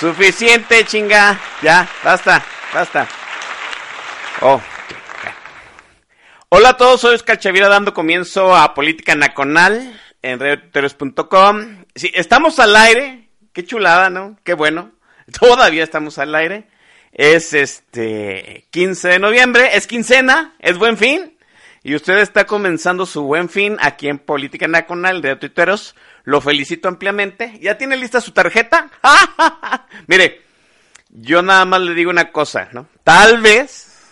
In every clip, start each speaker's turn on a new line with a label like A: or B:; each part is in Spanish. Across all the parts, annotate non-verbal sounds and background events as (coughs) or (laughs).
A: Suficiente, chinga. Ya, basta, basta. Oh. Hola a todos, soy Oscar Chavira dando comienzo a Política Nacional en radioteros.com. Sí, estamos al aire. Qué chulada, ¿no? Qué bueno. (laughs) Todavía estamos al aire. Es este 15 de noviembre, es quincena, es buen fin. Y usted está comenzando su buen fin aquí en Política Nacional de Tuiteros. Lo felicito ampliamente. ¿Ya tiene lista su tarjeta? (laughs) Mire, yo nada más le digo una cosa, ¿no? Tal vez,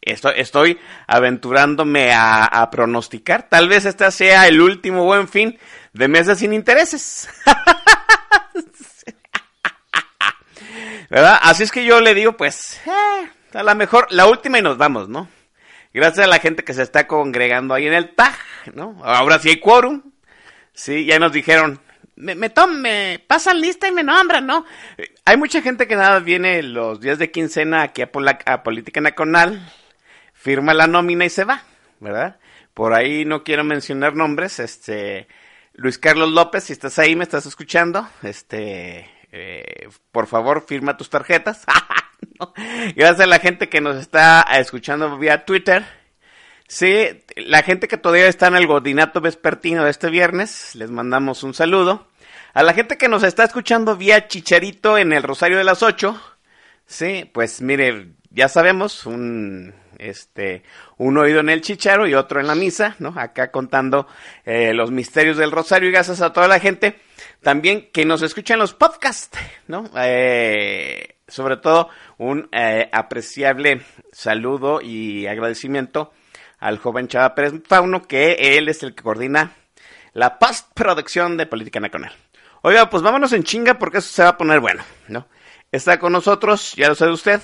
A: estoy, estoy aventurándome a, a, pronosticar, tal vez este sea el último buen fin de meses sin intereses. (laughs) ¿Verdad? Así es que yo le digo, pues, eh, a lo mejor la última y nos vamos, ¿no? Gracias a la gente que se está congregando ahí en el TAG, ¿no? Ahora sí hay quórum. Sí, ya nos dijeron, me, me, me pasan lista y me nombran, ¿no? Hay mucha gente que nada viene los días de quincena aquí a, a Política Nacional, firma la nómina y se va, ¿verdad? Por ahí no quiero mencionar nombres, este, Luis Carlos López, si estás ahí, me estás escuchando, este, eh, por favor, firma tus tarjetas. (laughs) Gracias a la gente que nos está escuchando vía Twitter. Sí, la gente que todavía está en el godinato vespertino de este viernes, les mandamos un saludo. A la gente que nos está escuchando vía Chicharito en el Rosario de las 8, sí, pues mire, ya sabemos, un, este, un oído en el chicharo y otro en la misa, ¿no? Acá contando eh, los misterios del Rosario y gracias a toda la gente también que nos escucha en los podcasts, ¿no? Eh, sobre todo un eh, apreciable saludo y agradecimiento al joven Chava Pérez Fauno, que él es el que coordina la postproducción de Política Nacional. Oiga, pues vámonos en chinga porque eso se va a poner bueno, ¿no? Está con nosotros, ya lo sabe usted,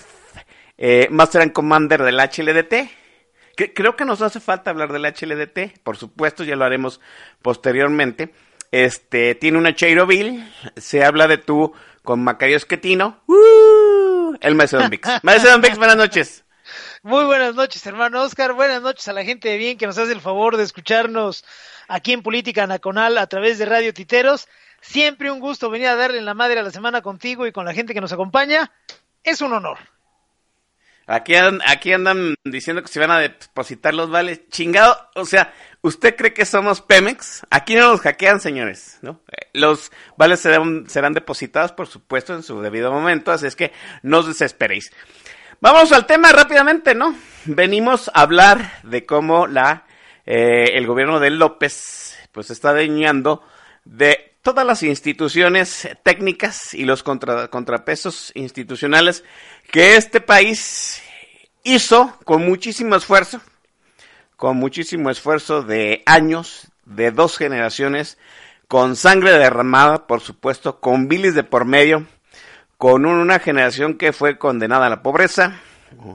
A: eh, Master and Commander del HLDT. Que, creo que nos hace falta hablar del HLDT, por supuesto, ya lo haremos posteriormente. Este, tiene una Cheiroville, se habla de tú con Macario Esquetino, ¡Uh! el maestro Don Vix. (laughs) Maestro Don Vix, buenas noches.
B: Muy buenas noches, hermano Oscar. Buenas noches a la gente de bien que nos hace el favor de escucharnos aquí en Política Nacional a través de Radio Titeros. Siempre un gusto venir a darle en la madre a la semana contigo y con la gente que nos acompaña. Es un honor.
A: Aquí, aquí andan diciendo que se van a depositar los vales. Chingado, o sea, ¿usted cree que somos Pemex? Aquí no nos hackean, señores, ¿no? Los vales serán, serán depositados, por supuesto, en su debido momento, así es que no os desesperéis. Vamos al tema rápidamente, ¿no? Venimos a hablar de cómo la, eh, el gobierno de López, pues está dañando de todas las instituciones técnicas y los contra, contrapesos institucionales que este país hizo con muchísimo esfuerzo, con muchísimo esfuerzo de años, de dos generaciones, con sangre derramada, por supuesto, con bilis de por medio, con una generación que fue condenada a la pobreza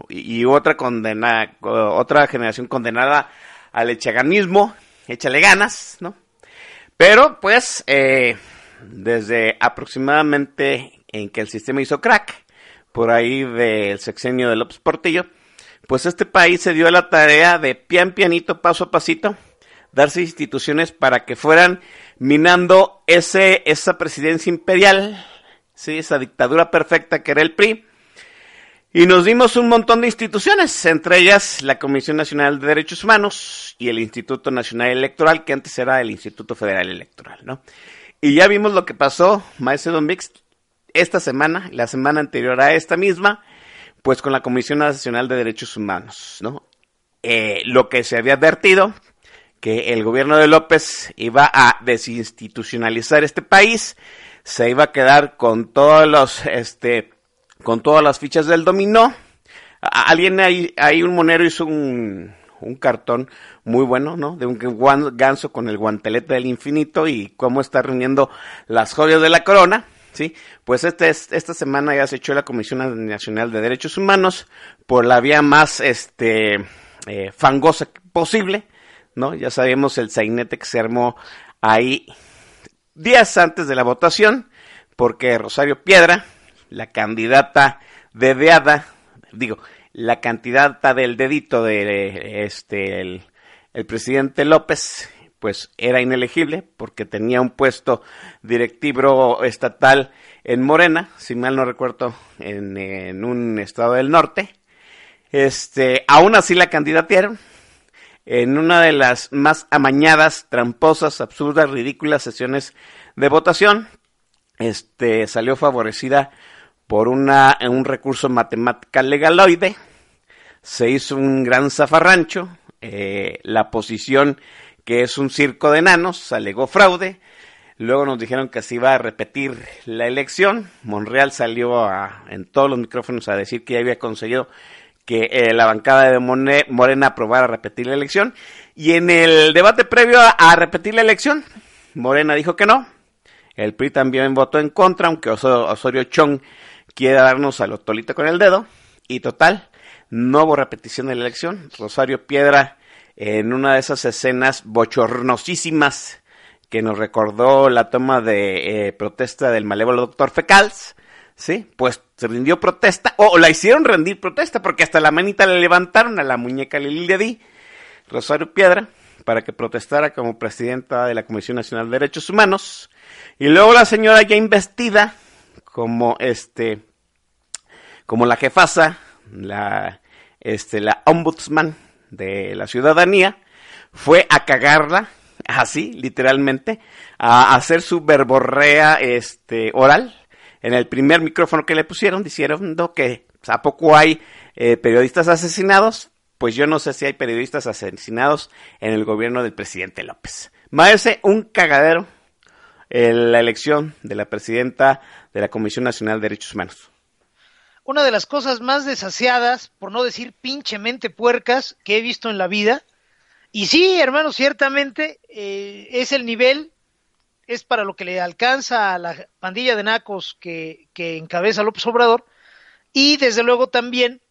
A: y, otra condenada, otra generación condenada al echaganismo, échale ganas, ¿no? Pero, pues, eh, desde aproximadamente en que el sistema hizo crack, por ahí del sexenio de López Portillo, pues este país se dio a la tarea de pian pianito, paso a pasito, darse instituciones para que fueran minando ese, esa presidencia imperial, ¿sí? esa dictadura perfecta que era el PRI. Y nos dimos un montón de instituciones, entre ellas la Comisión Nacional de Derechos Humanos y el Instituto Nacional Electoral, que antes era el Instituto Federal Electoral, ¿no? Y ya vimos lo que pasó, Maestro Don Mix, esta semana, la semana anterior a esta misma, pues con la Comisión Nacional de Derechos Humanos, ¿no? Eh, lo que se había advertido, que el gobierno de López iba a desinstitucionalizar este país, se iba a quedar con todos los, este, con todas las fichas del dominó. Alguien ahí, ahí un monero hizo un, un cartón muy bueno, ¿no? De un ganso con el guantelete del infinito y cómo está reuniendo las joyas de la corona. ¿sí? Pues este, esta semana ya se echó la Comisión Nacional de Derechos Humanos por la vía más este, eh, fangosa posible, ¿no? Ya sabemos el sainete que se armó ahí días antes de la votación, porque Rosario Piedra, la candidata dedeada, digo, la candidata del dedito de este el, presidente López, pues era inelegible porque tenía un puesto directivo estatal en Morena, si mal no recuerdo, en, un estado del norte. Este, aún así la candidatearon en una de las más amañadas, tramposas, absurdas, ridículas sesiones de votación. Este, salió favorecida por una, un recurso matemática legaloide. Se hizo un gran zafarrancho. Eh, la posición que es un circo de enanos, alegó fraude. Luego nos dijeron que se iba a repetir la elección. Monreal salió en todos los micrófonos a decir que ya había conseguido que eh, la bancada de Morena aprobara repetir la elección. Y en el debate previo a, repetir la elección, Morena dijo que no. El PRI también votó en contra, aunque Osorio Chong quiere darnos al otolito con el dedo. Y total, no hubo repetición de la elección. Rosario Piedra en una de esas escenas bochornosísimas que nos recordó la toma de eh, protesta del malévolo doctor Fecals, ¿sí? Pues se rindió protesta, o la hicieron rendir protesta, porque hasta la manita le levantaron a la muñeca Lili Di, Rosario Piedra, para que protestara como presidenta de la Comisión Nacional de Derechos Humanos, y luego la señora ya investida como este, como la jefasa, la, este, la ombudsman de la ciudadanía fue a cagarla, así, literalmente, a hacer su verborrea este, oral en el primer micrófono que le pusieron, diciendo que pues, a poco hay eh, periodistas asesinados, pues yo no sé si hay periodistas asesinados en el gobierno del presidente López. Maese, un cagadero en la elección de la presidenta de la Comisión Nacional de Derechos Humanos
B: una de las cosas más desaseadas, por no decir pinchemente puercas, que he visto en la vida. Y sí, hermano, ciertamente eh, es el nivel, es para lo que le alcanza a la pandilla de nacos que, que encabeza López Obrador. Y desde luego también,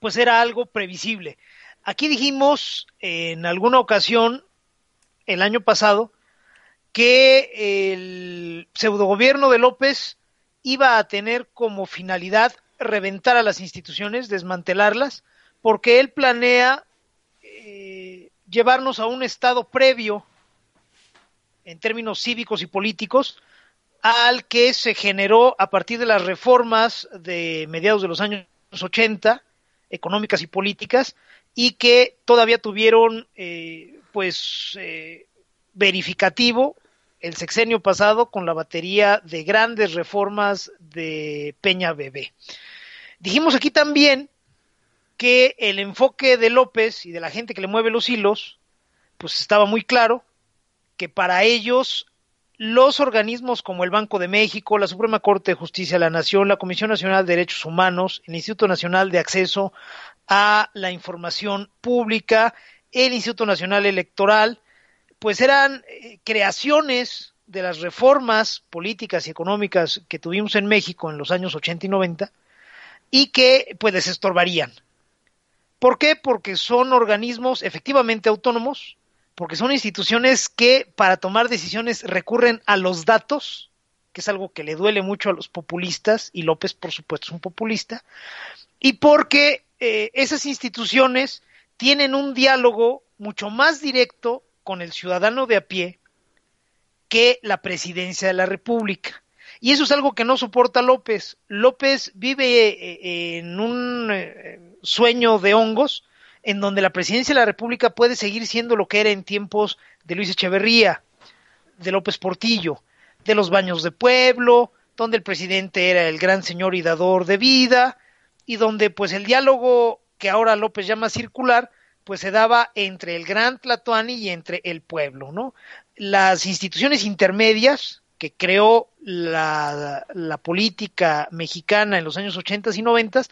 B: pues era algo previsible. Aquí dijimos en alguna ocasión, el año pasado, que el pseudogobierno de López iba a tener como finalidad reventar a las instituciones, desmantelarlas, porque él planea eh, llevarnos a un estado previo en términos cívicos y políticos al que se generó a partir de las reformas de mediados de los años 80, económicas y políticas, y que todavía tuvieron eh, pues eh, verificativo el sexenio pasado con la batería de grandes reformas de Peña Bebé. Dijimos aquí también que el enfoque de López y de la gente que le mueve los hilos, pues estaba muy claro que para ellos los organismos como el Banco de México, la Suprema Corte de Justicia de la Nación, la Comisión Nacional de Derechos Humanos, el Instituto Nacional de Acceso a la Información Pública, el Instituto Nacional Electoral, pues eran eh, creaciones de las reformas políticas y económicas que tuvimos en México en los años 80 y 90 y que pues les estorbarían. ¿Por qué? Porque son organismos efectivamente autónomos, porque son instituciones que para tomar decisiones recurren a los datos, que es algo que le duele mucho a los populistas, y López por supuesto es un populista, y porque eh, esas instituciones tienen un diálogo mucho más directo con el ciudadano de a pie que la presidencia de la República. Y eso es algo que no soporta López. López vive eh, en un eh, sueño de hongos en donde la presidencia de la República puede seguir siendo lo que era en tiempos de Luis Echeverría, de López Portillo. de los baños de pueblo, donde el presidente era el gran señor y dador de vida, y donde pues el diálogo que ahora López llama circular, pues se daba entre el gran Tlatoani y entre el pueblo, ¿no? Las instituciones intermedias que creó la, la política mexicana en los años 80 y 90,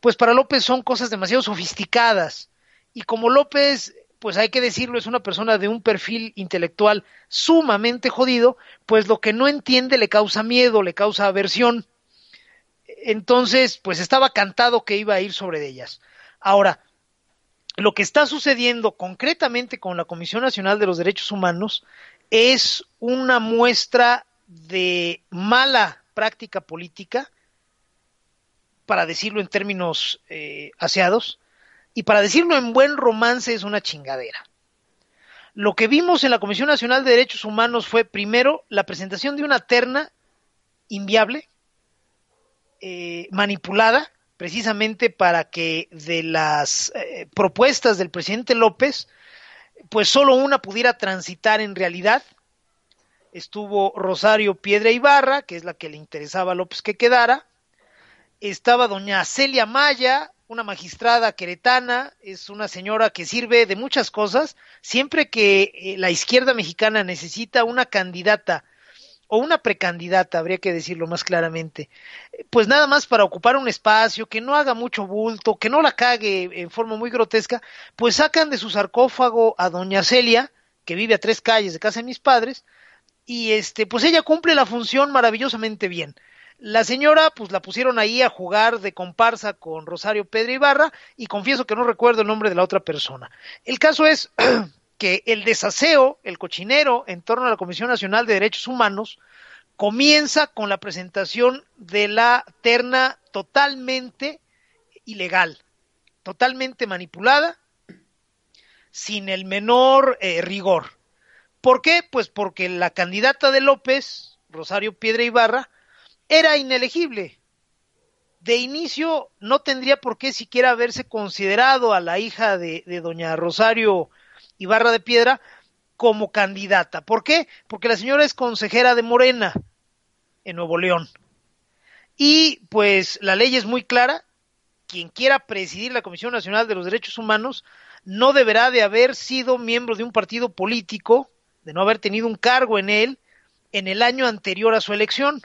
B: pues para López son cosas demasiado sofisticadas. Y como López pues hay que decirlo, es una persona de un perfil intelectual sumamente jodido, pues lo que no entiende le causa miedo, le causa aversión. Entonces, pues estaba cantado que iba a ir sobre ellas. Ahora, lo que está sucediendo concretamente con la Comisión Nacional de los Derechos Humanos es una muestra de mala práctica política, para decirlo en términos eh, aseados, y para decirlo en buen romance es una chingadera. Lo que vimos en la Comisión Nacional de Derechos Humanos fue primero la presentación de una terna inviable, eh, manipulada, precisamente para que de las eh, propuestas del presidente López, pues solo una pudiera transitar en realidad. Estuvo Rosario Piedra Ibarra, que es la que le interesaba a López que quedara. Estaba doña Celia Maya, una magistrada queretana, es una señora que sirve de muchas cosas. Siempre que eh, la izquierda mexicana necesita una candidata o una precandidata, habría que decirlo más claramente, pues nada más para ocupar un espacio, que no haga mucho bulto, que no la cague en forma muy grotesca, pues sacan de su sarcófago a doña Celia, que vive a tres calles de casa de mis padres, y este, pues ella cumple la función maravillosamente bien. La señora, pues la pusieron ahí a jugar de comparsa con Rosario Pedro Ibarra y confieso que no recuerdo el nombre de la otra persona. El caso es (clears throat) que el desaseo, el cochinero en torno a la Comisión Nacional de Derechos Humanos comienza con la presentación de la terna totalmente ilegal, totalmente manipulada, sin el menor eh, rigor. ¿Por qué? Pues porque la candidata de López, Rosario Piedra Ibarra, era inelegible. De inicio no tendría por qué siquiera haberse considerado a la hija de, de doña Rosario Ibarra de Piedra como candidata. ¿Por qué? Porque la señora es consejera de Morena en Nuevo León. Y pues la ley es muy clara. Quien quiera presidir la Comisión Nacional de los Derechos Humanos no deberá de haber sido miembro de un partido político, de no haber tenido un cargo en él en el año anterior a su elección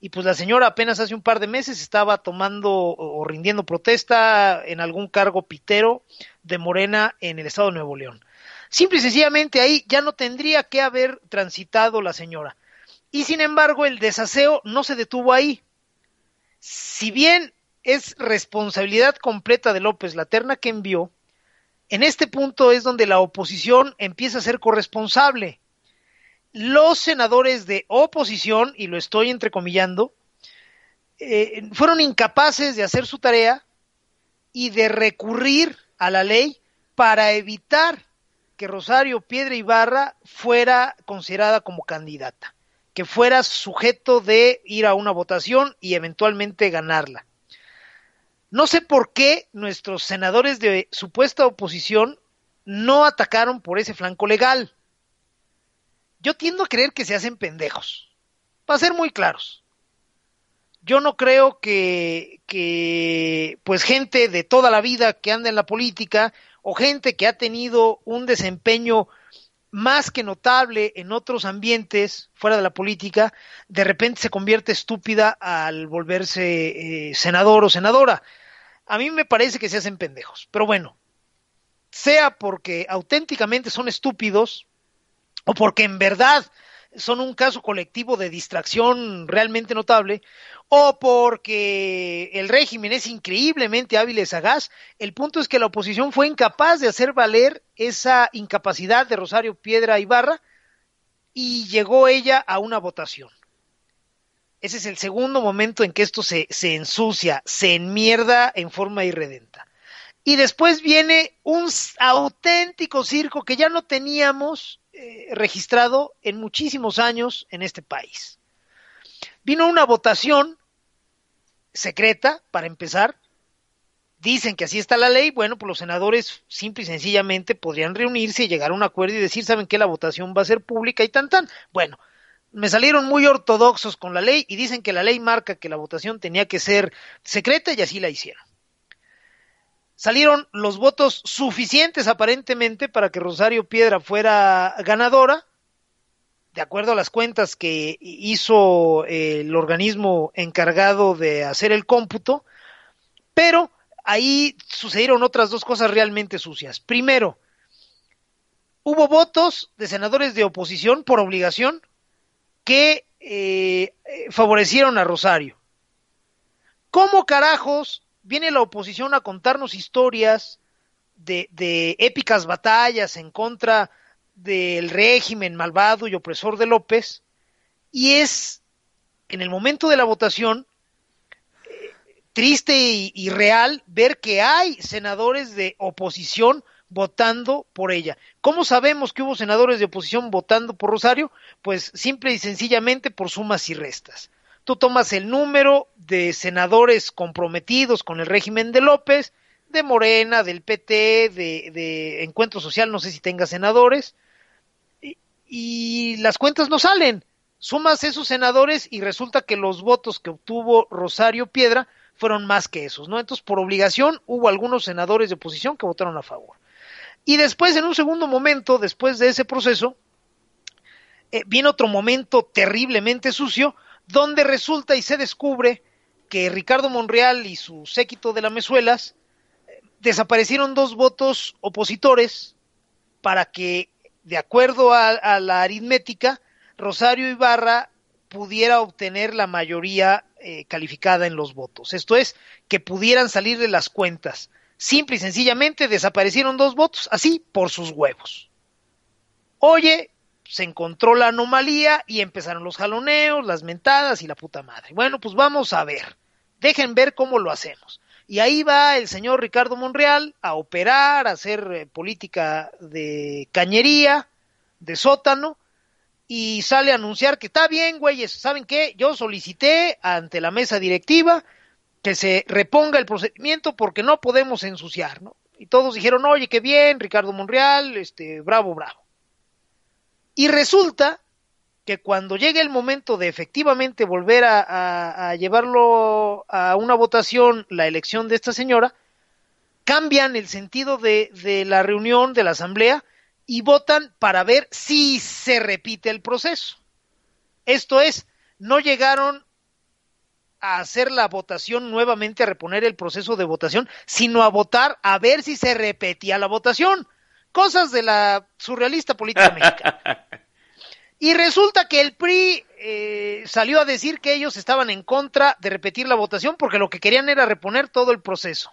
B: y pues la señora apenas hace un par de meses estaba tomando o rindiendo protesta en algún cargo pitero de Morena en el estado de Nuevo León. Simple y sencillamente ahí ya no tendría que haber transitado la señora. Y sin embargo el desaseo no se detuvo ahí. Si bien es responsabilidad completa de López la terna que envió, en este punto es donde la oposición empieza a ser corresponsable los senadores de oposición, y lo estoy entrecomillando, eh, fueron incapaces de hacer su tarea y de recurrir a la ley para evitar que Rosario Piedra Ibarra fuera considerada como candidata, que fuera sujeto de ir a una votación y eventualmente ganarla. No sé por qué nuestros senadores de supuesta oposición no atacaron por ese flanco legal yo tiendo a creer que se hacen pendejos, para ser muy claros. Yo no creo que, pues gente de toda la vida que anda en la política o gente que ha tenido un desempeño más que notable en otros ambientes fuera de la política, de repente se convierte estúpida al volverse eh, senador o senadora. A mí me parece que se hacen pendejos, pero bueno, sea porque auténticamente son estúpidos, o porque en verdad son un caso colectivo de distracción realmente notable, o porque el régimen es increíblemente hábil y sagaz, el punto es que la oposición fue incapaz de hacer valer esa incapacidad de Rosario Piedra Ibarra y llegó ella a una votación. Ese es el segundo momento en que esto se, se ensucia, se enmierda en forma irredenta. Y después viene un auténtico circo que ya no teníamos eh, registrado en muchísimos años en este país. Vino una votación secreta, para empezar. Dicen que así está la ley. Bueno, pues los senadores simple y sencillamente podrían reunirse y llegar a un acuerdo y decir, ¿saben qué? La votación va a ser pública y tan tan. Bueno, me salieron muy ortodoxos con la ley y dicen que la ley marca que la votación tenía que ser secreta y así la hicieron. Salieron los votos suficientes aparentemente para que Rosario Piedra fuera ganadora, de acuerdo a las cuentas que hizo el organismo encargado de hacer el cómputo, pero ahí sucedieron otras dos cosas realmente sucias. Primero, hubo votos de senadores de oposición por obligación que eh, favorecieron a Rosario. ¿Cómo carajos viene la oposición a contarnos historias de, épicas batallas en contra del régimen malvado y opresor de López? Y es en el momento de la votación eh, triste y, y, real ver que hay senadores de oposición votando por ella. ¿Cómo sabemos que hubo senadores de oposición votando por Rosario? Pues simple y sencillamente por sumas y restas. Tú tomas el número de senadores comprometidos con el régimen de López, de Morena, del PT, de, Encuentro Social, no sé si tenga senadores, y, y las cuentas no salen. Sumas esos senadores y resulta que los votos que obtuvo Rosario Piedra fueron más que esos, ¿no? Entonces, por obligación, hubo algunos senadores de oposición que votaron a favor. Y después, en un segundo momento, después de ese proceso, eh, viene otro momento terriblemente sucio, donde resulta y se descubre que Ricardo Monreal y su séquito de Lamezuelas eh, desaparecieron dos votos opositores para que, de acuerdo a, la aritmética, Rosario Ibarra pudiera obtener la mayoría eh, calificada en los votos. Esto es, que pudieran salir de las cuentas. Simple y sencillamente desaparecieron dos votos, así por sus huevos. Oye, se encontró la anomalía y empezaron los jaloneos, las mentadas y la puta madre. Bueno, pues vamos a ver. Dejen ver cómo lo hacemos. Y ahí va el señor Ricardo Monreal a operar, a hacer eh, política de cañería, de sótano, y sale a anunciar que está bien, güeyes, ¿saben qué? Yo solicité ante la mesa directiva que se reponga el procedimiento porque no podemos ensuciar, ¿no? Y todos dijeron, oye, qué bien, Ricardo Monreal, este, bravo, bravo. Y resulta que cuando llegue el momento de efectivamente volver a, a, llevarlo a una votación, la elección de esta señora, cambian el sentido de la reunión, de la asamblea, y votan para ver si se repite el proceso. Esto es, no llegaron a hacer la votación nuevamente, a reponer el proceso de votación, sino a votar a ver si se repetía la votación cosas de la surrealista política mexicana. (laughs) Y resulta que el PRI eh, salió a decir que ellos estaban en contra de repetir la votación porque lo que querían era reponer todo el proceso.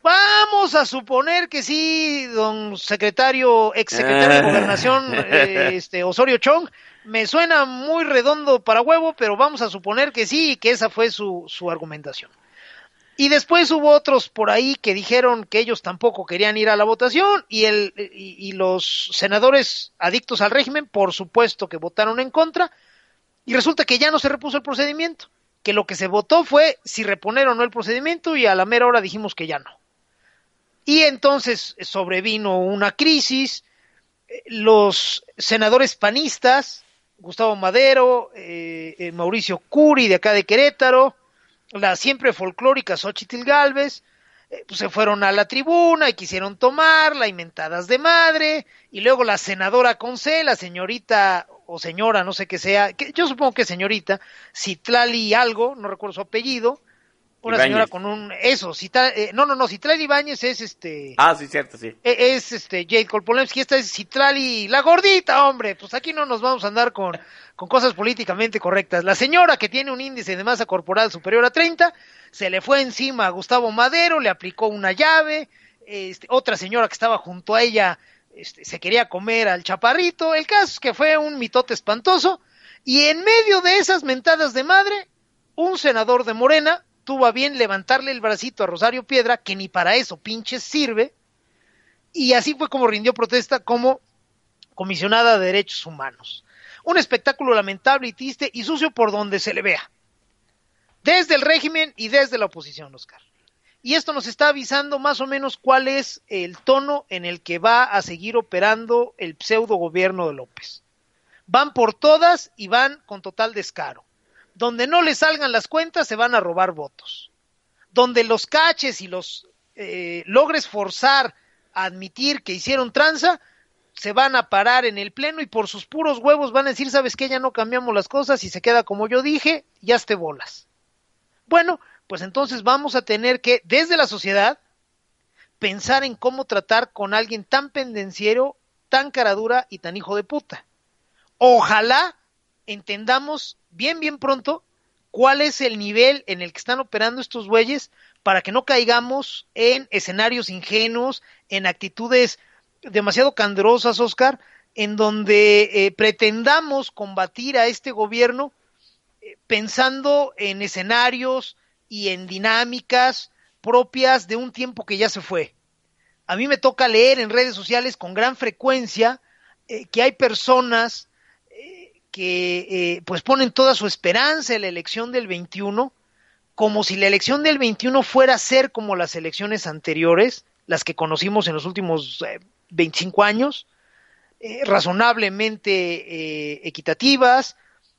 B: Vamos a suponer que sí, don secretario, ex secretario de Gobernación, eh, (laughs) este, Osorio Chong, me suena muy redondo para huevo, pero vamos a suponer que sí y que esa fue su, su argumentación. Y después hubo otros por ahí que dijeron que ellos tampoco querían ir a la votación y, el, y, los senadores adictos al régimen, por supuesto que votaron en contra. Y resulta que ya no se repuso el procedimiento, que lo que se votó fue si reponer o no el procedimiento y a la mera hora dijimos que ya no. Y entonces sobrevino una crisis, los senadores panistas, Gustavo Madero, eh, eh, Mauricio Curi de acá de Querétaro, la siempre folclórica Xochitl Galvez, eh, pues se fueron a la tribuna y quisieron tomarla, inventadas de madre, y luego la senadora Conce, la señorita o señora, no sé qué sea, que yo supongo que señorita, Citlali algo, no recuerdo su apellido, una señora con un eso Cita, eh, no no no Citlali Ibáñez es este
A: ah sí cierto sí.
B: es este Jade Kolpolemsky esta es Citlali la gordita hombre pues aquí no nos vamos a andar con con cosas políticamente correctas. La señora que tiene un índice de masa corporal superior a 30 se le fue encima a Gustavo Madero le aplicó una llave este, otra señora que estaba junto a ella este, se quería comer al chaparrito el caso es que fue un mitote espantoso y en medio de esas mentadas de madre un senador de Morena tuvo a bien levantarle el bracito a Rosario Piedra, que ni para eso pinches sirve, y así fue como rindió protesta como comisionada de derechos humanos. Un espectáculo lamentable y triste y sucio por donde se le vea. Desde el régimen y desde la oposición, Oscar. Y esto nos está avisando más o menos cuál es el tono en el que va a seguir operando el pseudo gobierno de López. van por todas y van con total descaro. Donde no les salgan las cuentas se van a robar votos. Donde los caches y los eh, logres forzar a admitir que hicieron tranza, se van a parar en el pleno y por sus puros huevos van a decir, sabes que ya no cambiamos las cosas y se queda como yo dije, ya te bolas. Bueno, pues entonces vamos a tener que, desde la sociedad, pensar en cómo tratar con alguien tan pendenciero, tan caradura y tan hijo de puta. Ojalá entendamos bien, bien pronto cuál es el nivel en el que están operando estos bueyes para que no caigamos en escenarios ingenuos, en actitudes demasiado candrosas, Oscar, en donde eh, pretendamos combatir a este gobierno eh, pensando en escenarios y en dinámicas propias de un tiempo que ya se fue. A mí me toca leer en redes sociales con gran frecuencia eh, que hay personas que pues ponen toda su esperanza en la elección del 21, como si la elección del 21 fuera a ser como las elecciones anteriores, las que conocimos en los últimos 25 años, eh, razonablemente eh, equitativas,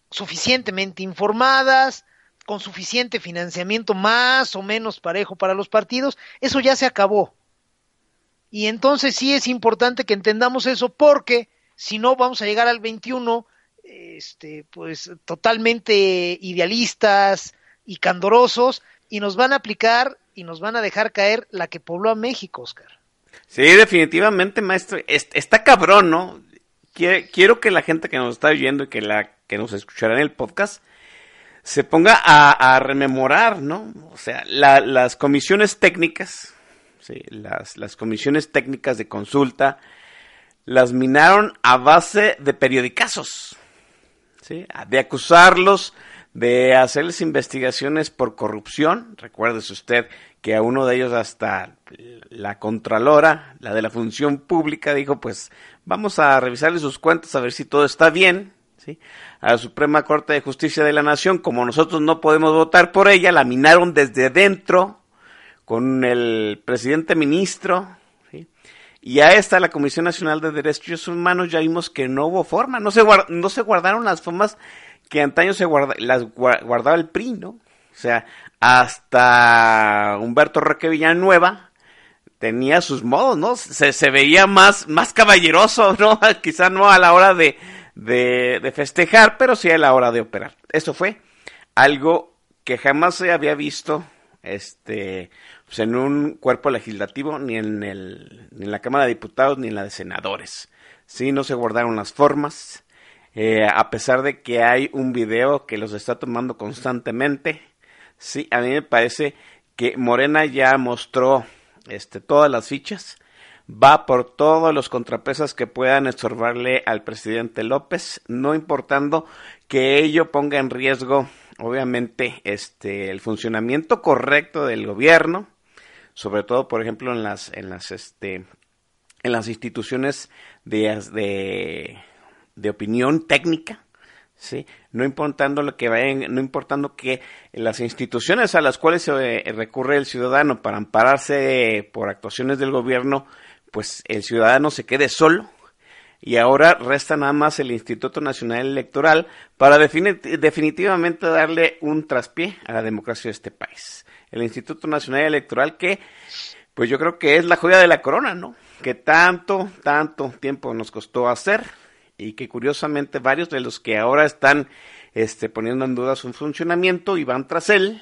B: suficientemente informadas, con suficiente financiamiento más o menos parejo para los partidos, eso ya se acabó. Y entonces sí es importante que entendamos eso porque si no vamos a llegar al 21 este pues totalmente idealistas y candorosos y nos van a aplicar y nos van a dejar caer la que pobló a México, Oscar.
A: Sí, definitivamente, maestro. Está cabrón, ¿no? Quiero que la gente que nos está oyendo y que, la, que nos escuchará en el podcast se ponga a, rememorar, ¿no? O sea, las comisiones técnicas, sí, las, las comisiones técnicas de consulta, las minaron a base de periodicazos, ¿sí? De acusarlos de hacerles investigaciones por corrupción. Recuérdese usted que a uno de ellos hasta la Contralora, la de la Función Pública, dijo, pues vamos a revisarle sus cuentas a ver si todo está bien. ¿sí? A la Suprema Corte de Justicia de la Nación, como nosotros no podemos votar por ella, la minaron desde dentro con el presidente ministro. Y a esta, la Comisión Nacional de Derechos Humanos, ya vimos que no hubo forma, no se, no se guardaron las formas que antaño se guarda, las guardaba el PRI, ¿no? O sea, hasta Humberto Roque Villanueva tenía sus modos, ¿no? Se, se veía más, más caballeroso, (laughs) ¿no? Quizá no a la hora de, de, de, festejar, pero sí a la hora de operar. Eso fue algo que jamás se había visto este, pues en un cuerpo legislativo, ni en, el, ni en la Cámara de Diputados, ni en la de Senadores. Sí, no se guardaron las formas, eh, a pesar de que hay un video que los está tomando constantemente, sí, a mí me parece que Morena ya mostró este, todas las fichas, va por todos los contrapesos que puedan estorbarle al presidente López, no importando que ello ponga en riesgo, obviamente, este, el funcionamiento correcto del gobierno, sobre todo, por ejemplo, en las, en las, este, en las instituciones de, de de opinión técnica, ¿sí? No importando lo que vayan, no importando que las instituciones a las cuales se eh, recurre el ciudadano para ampararse por actuaciones del gobierno, pues el ciudadano se quede solo. Y ahora resta nada más el Instituto Nacional Electoral para definitivamente darle un traspié a la democracia de este país. El Instituto Nacional Electoral que, pues yo creo que es la joya de la corona, ¿no? Que tanto, tanto tiempo nos costó hacer, y que curiosamente varios de los que ahora están este, poniendo en duda su funcionamiento y van tras él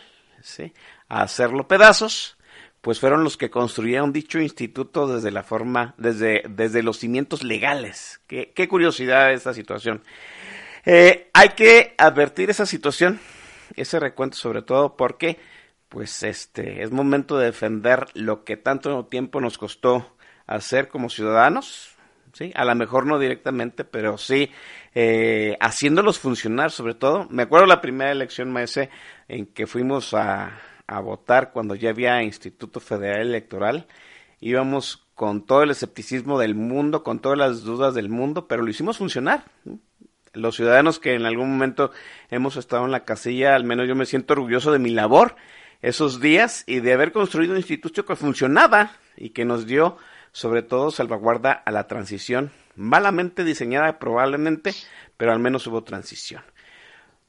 A: a hacerlo pedazos, pues fueron los que construyeron dicho instituto desde la forma, desde, desde los cimientos legales. Qué, qué curiosidad esta situación. Eh, hay que advertir esa situación, ese recuento sobre todo porque pues este es momento de defender lo que tanto tiempo nos costó hacer como ciudadanos, ¿sí? A lo mejor no directamente, pero sí eh, haciéndolos funcionar sobre todo. Me acuerdo la primera elección, maese, en que fuimos a, a votar cuando ya había Instituto Federal Electoral. Íbamos con todo el escepticismo del mundo, con todas las dudas del mundo, pero lo hicimos funcionar. Los ciudadanos que en algún momento hemos estado en la casilla, al menos yo me siento orgulloso de mi labor esos días y de haber construido un instituto que funcionaba y que nos dio sobre todo salvaguarda a la transición, malamente diseñada probablemente, pero al menos hubo transición.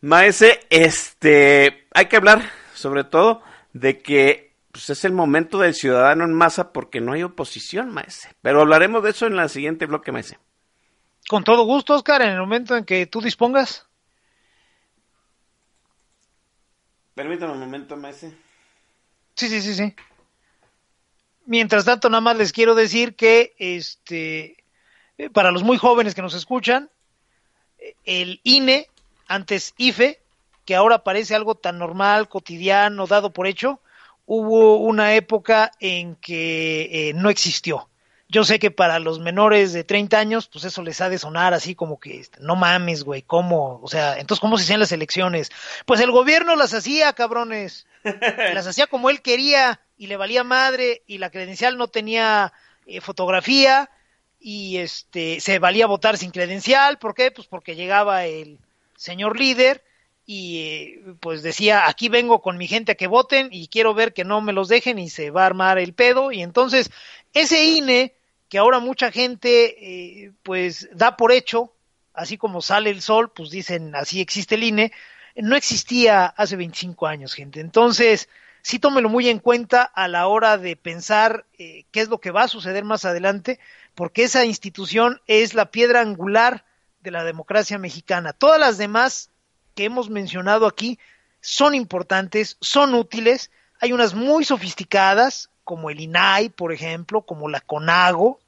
A: Maese, este, hay que hablar sobre todo de que pues, es el momento del ciudadano en masa porque no hay oposición, maese. Pero hablaremos de eso en la siguiente bloque, maese.
B: Con todo gusto, Oscar, en el momento en que tú dispongas.
A: Permítame un momento, maese.
B: Sí, sí, sí, sí. Mientras tanto, nada más les quiero decir que, este, eh, para los muy jóvenes que nos escuchan, el INE, antes IFE, que ahora parece algo tan normal, cotidiano, dado por hecho, hubo una época en que eh, no existió. Yo sé que para los menores de 30 años, pues eso les ha de sonar así como que, no mames, güey, ¿cómo? O sea, entonces, ¿cómo se hacían las elecciones? Pues el gobierno las hacía, cabrones. (laughs) las hacía como él quería y le valía madre y la credencial no tenía eh, fotografía y este se valía votar sin credencial. ¿Por qué? Pues porque llegaba el señor líder y eh, pues decía, aquí vengo con mi gente a que voten y quiero ver que no me los dejen y se va a armar el pedo. Y entonces ese INE, que ahora mucha gente eh, pues da por hecho, así como sale el sol, pues dicen, así existe el INE, no existía hace 25 años, gente. Entonces, sí tómelo muy en cuenta a la hora de pensar eh, qué es lo que va a suceder más adelante, porque esa institución es la piedra angular de la democracia mexicana. Todas las demás que hemos mencionado aquí son importantes, son útiles. Hay unas muy sofisticadas, como el INAI, por ejemplo, como la CONAGO.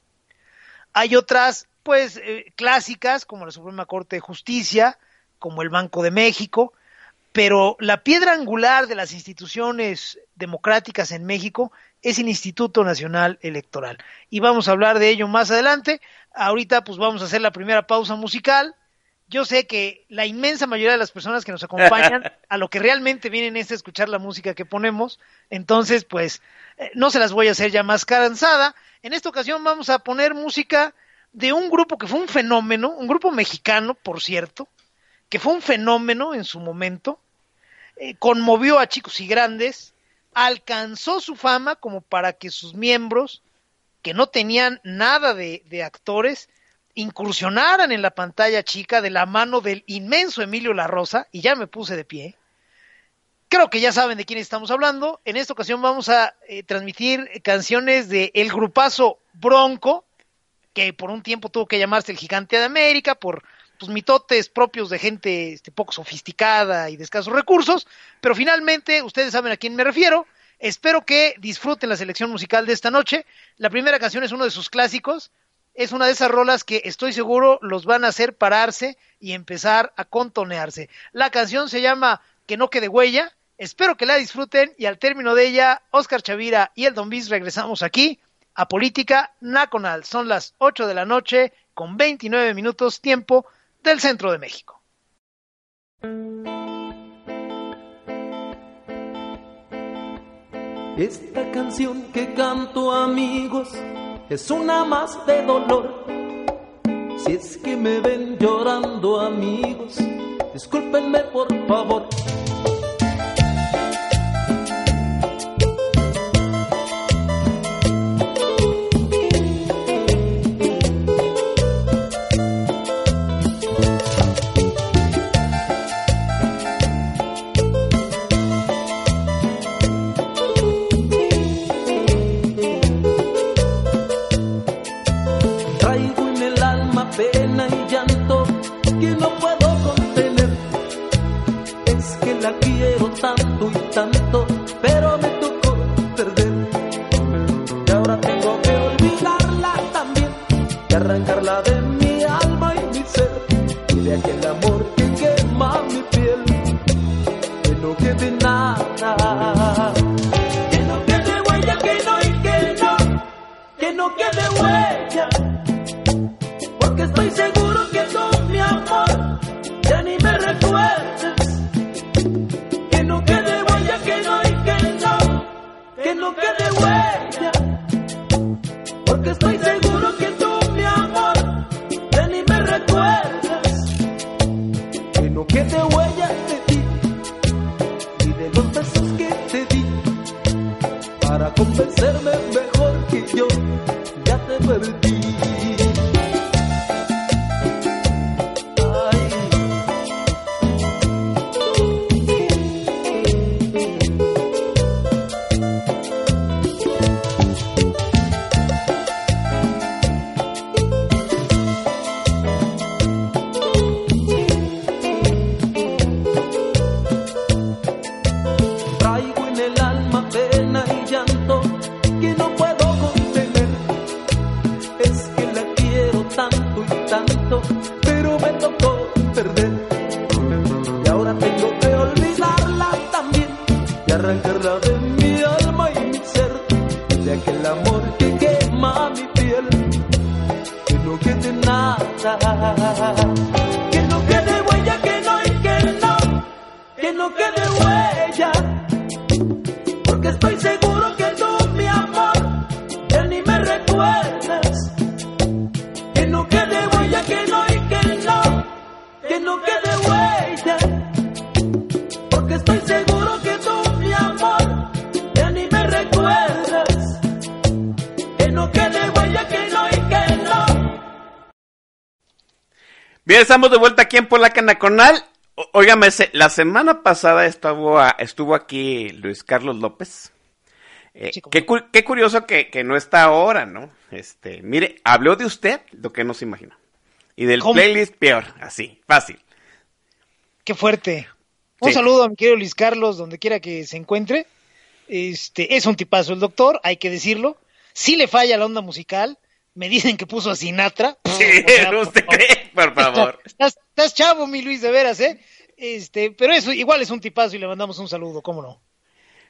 B: Hay otras, pues, eh, clásicas, como la Suprema Corte de Justicia, como el Banco de México. Pero la piedra angular de las instituciones democráticas en México es el Instituto Nacional Electoral. Y vamos a hablar de ello más adelante. Ahorita, pues, vamos a hacer la primera pausa musical yo sé que la inmensa mayoría de las personas que nos acompañan (laughs) a lo que realmente vienen es a escuchar la música que ponemos, entonces pues eh, no se las voy a hacer ya más cansada. En esta ocasión vamos a poner música de un grupo que fue un fenómeno, un grupo mexicano, por cierto, que fue un fenómeno en su momento, eh, conmovió a chicos y grandes, alcanzó su fama como para que sus miembros, que no tenían nada de, de actores, incursionaran en la pantalla chica de la mano del inmenso Emilio La Rosa, y ya me puse de pie. Creo que ya saben de quién estamos hablando. En esta ocasión vamos a eh, transmitir canciones de el grupazo Bronco, que por un tiempo tuvo que llamarse el Gigante de América, por pues, mitotes propios de gente este, poco sofisticada y de escasos recursos, pero finalmente ustedes saben a quién me refiero. Espero que disfruten la selección musical de esta noche. La primera canción es uno de sus clásicos, es una de esas rolas que estoy seguro los van a hacer pararse y empezar a contonearse. La canción se llama Que no quede huella. Espero que la disfruten y al término de ella, Oscar Chavira y el Don Bis regresamos aquí a Política Nacional. Son las 8 de la noche con 29 minutos tiempo del centro de México.
C: Esta canción que canto amigos es una más de dolor. Si es que me ven llorando amigos, discúlpenme por favor.
A: Estamos de vuelta aquí en Polaca Nacional. Óigame, la semana pasada estuvo, a- estuvo aquí Luis Carlos López. Eh,
B: Sí,
A: qué, curioso que, que no está ahora, ¿no? Este, mire, habló de usted lo que no se imagina. Y del
B: ¿Cómo?
A: playlist peor, así, fácil.
B: Qué fuerte. Un
A: Sí.
B: saludo a mi querido Luis Carlos, donde quiera que se encuentre. Este, es un tipazo el doctor, hay que decirlo. Sí le falla la onda musical. Me dicen que puso a Sinatra.
A: Sí, (laughs)
B: O sea, (laughs) por
A: ¿usted
B: favor.
A: cree? Por favor. (laughs)
B: Estás, estás chavo, mi Luis, de veras, ¿eh? Este, pero eso igual es un tipazo y le mandamos un saludo, ¿cómo no?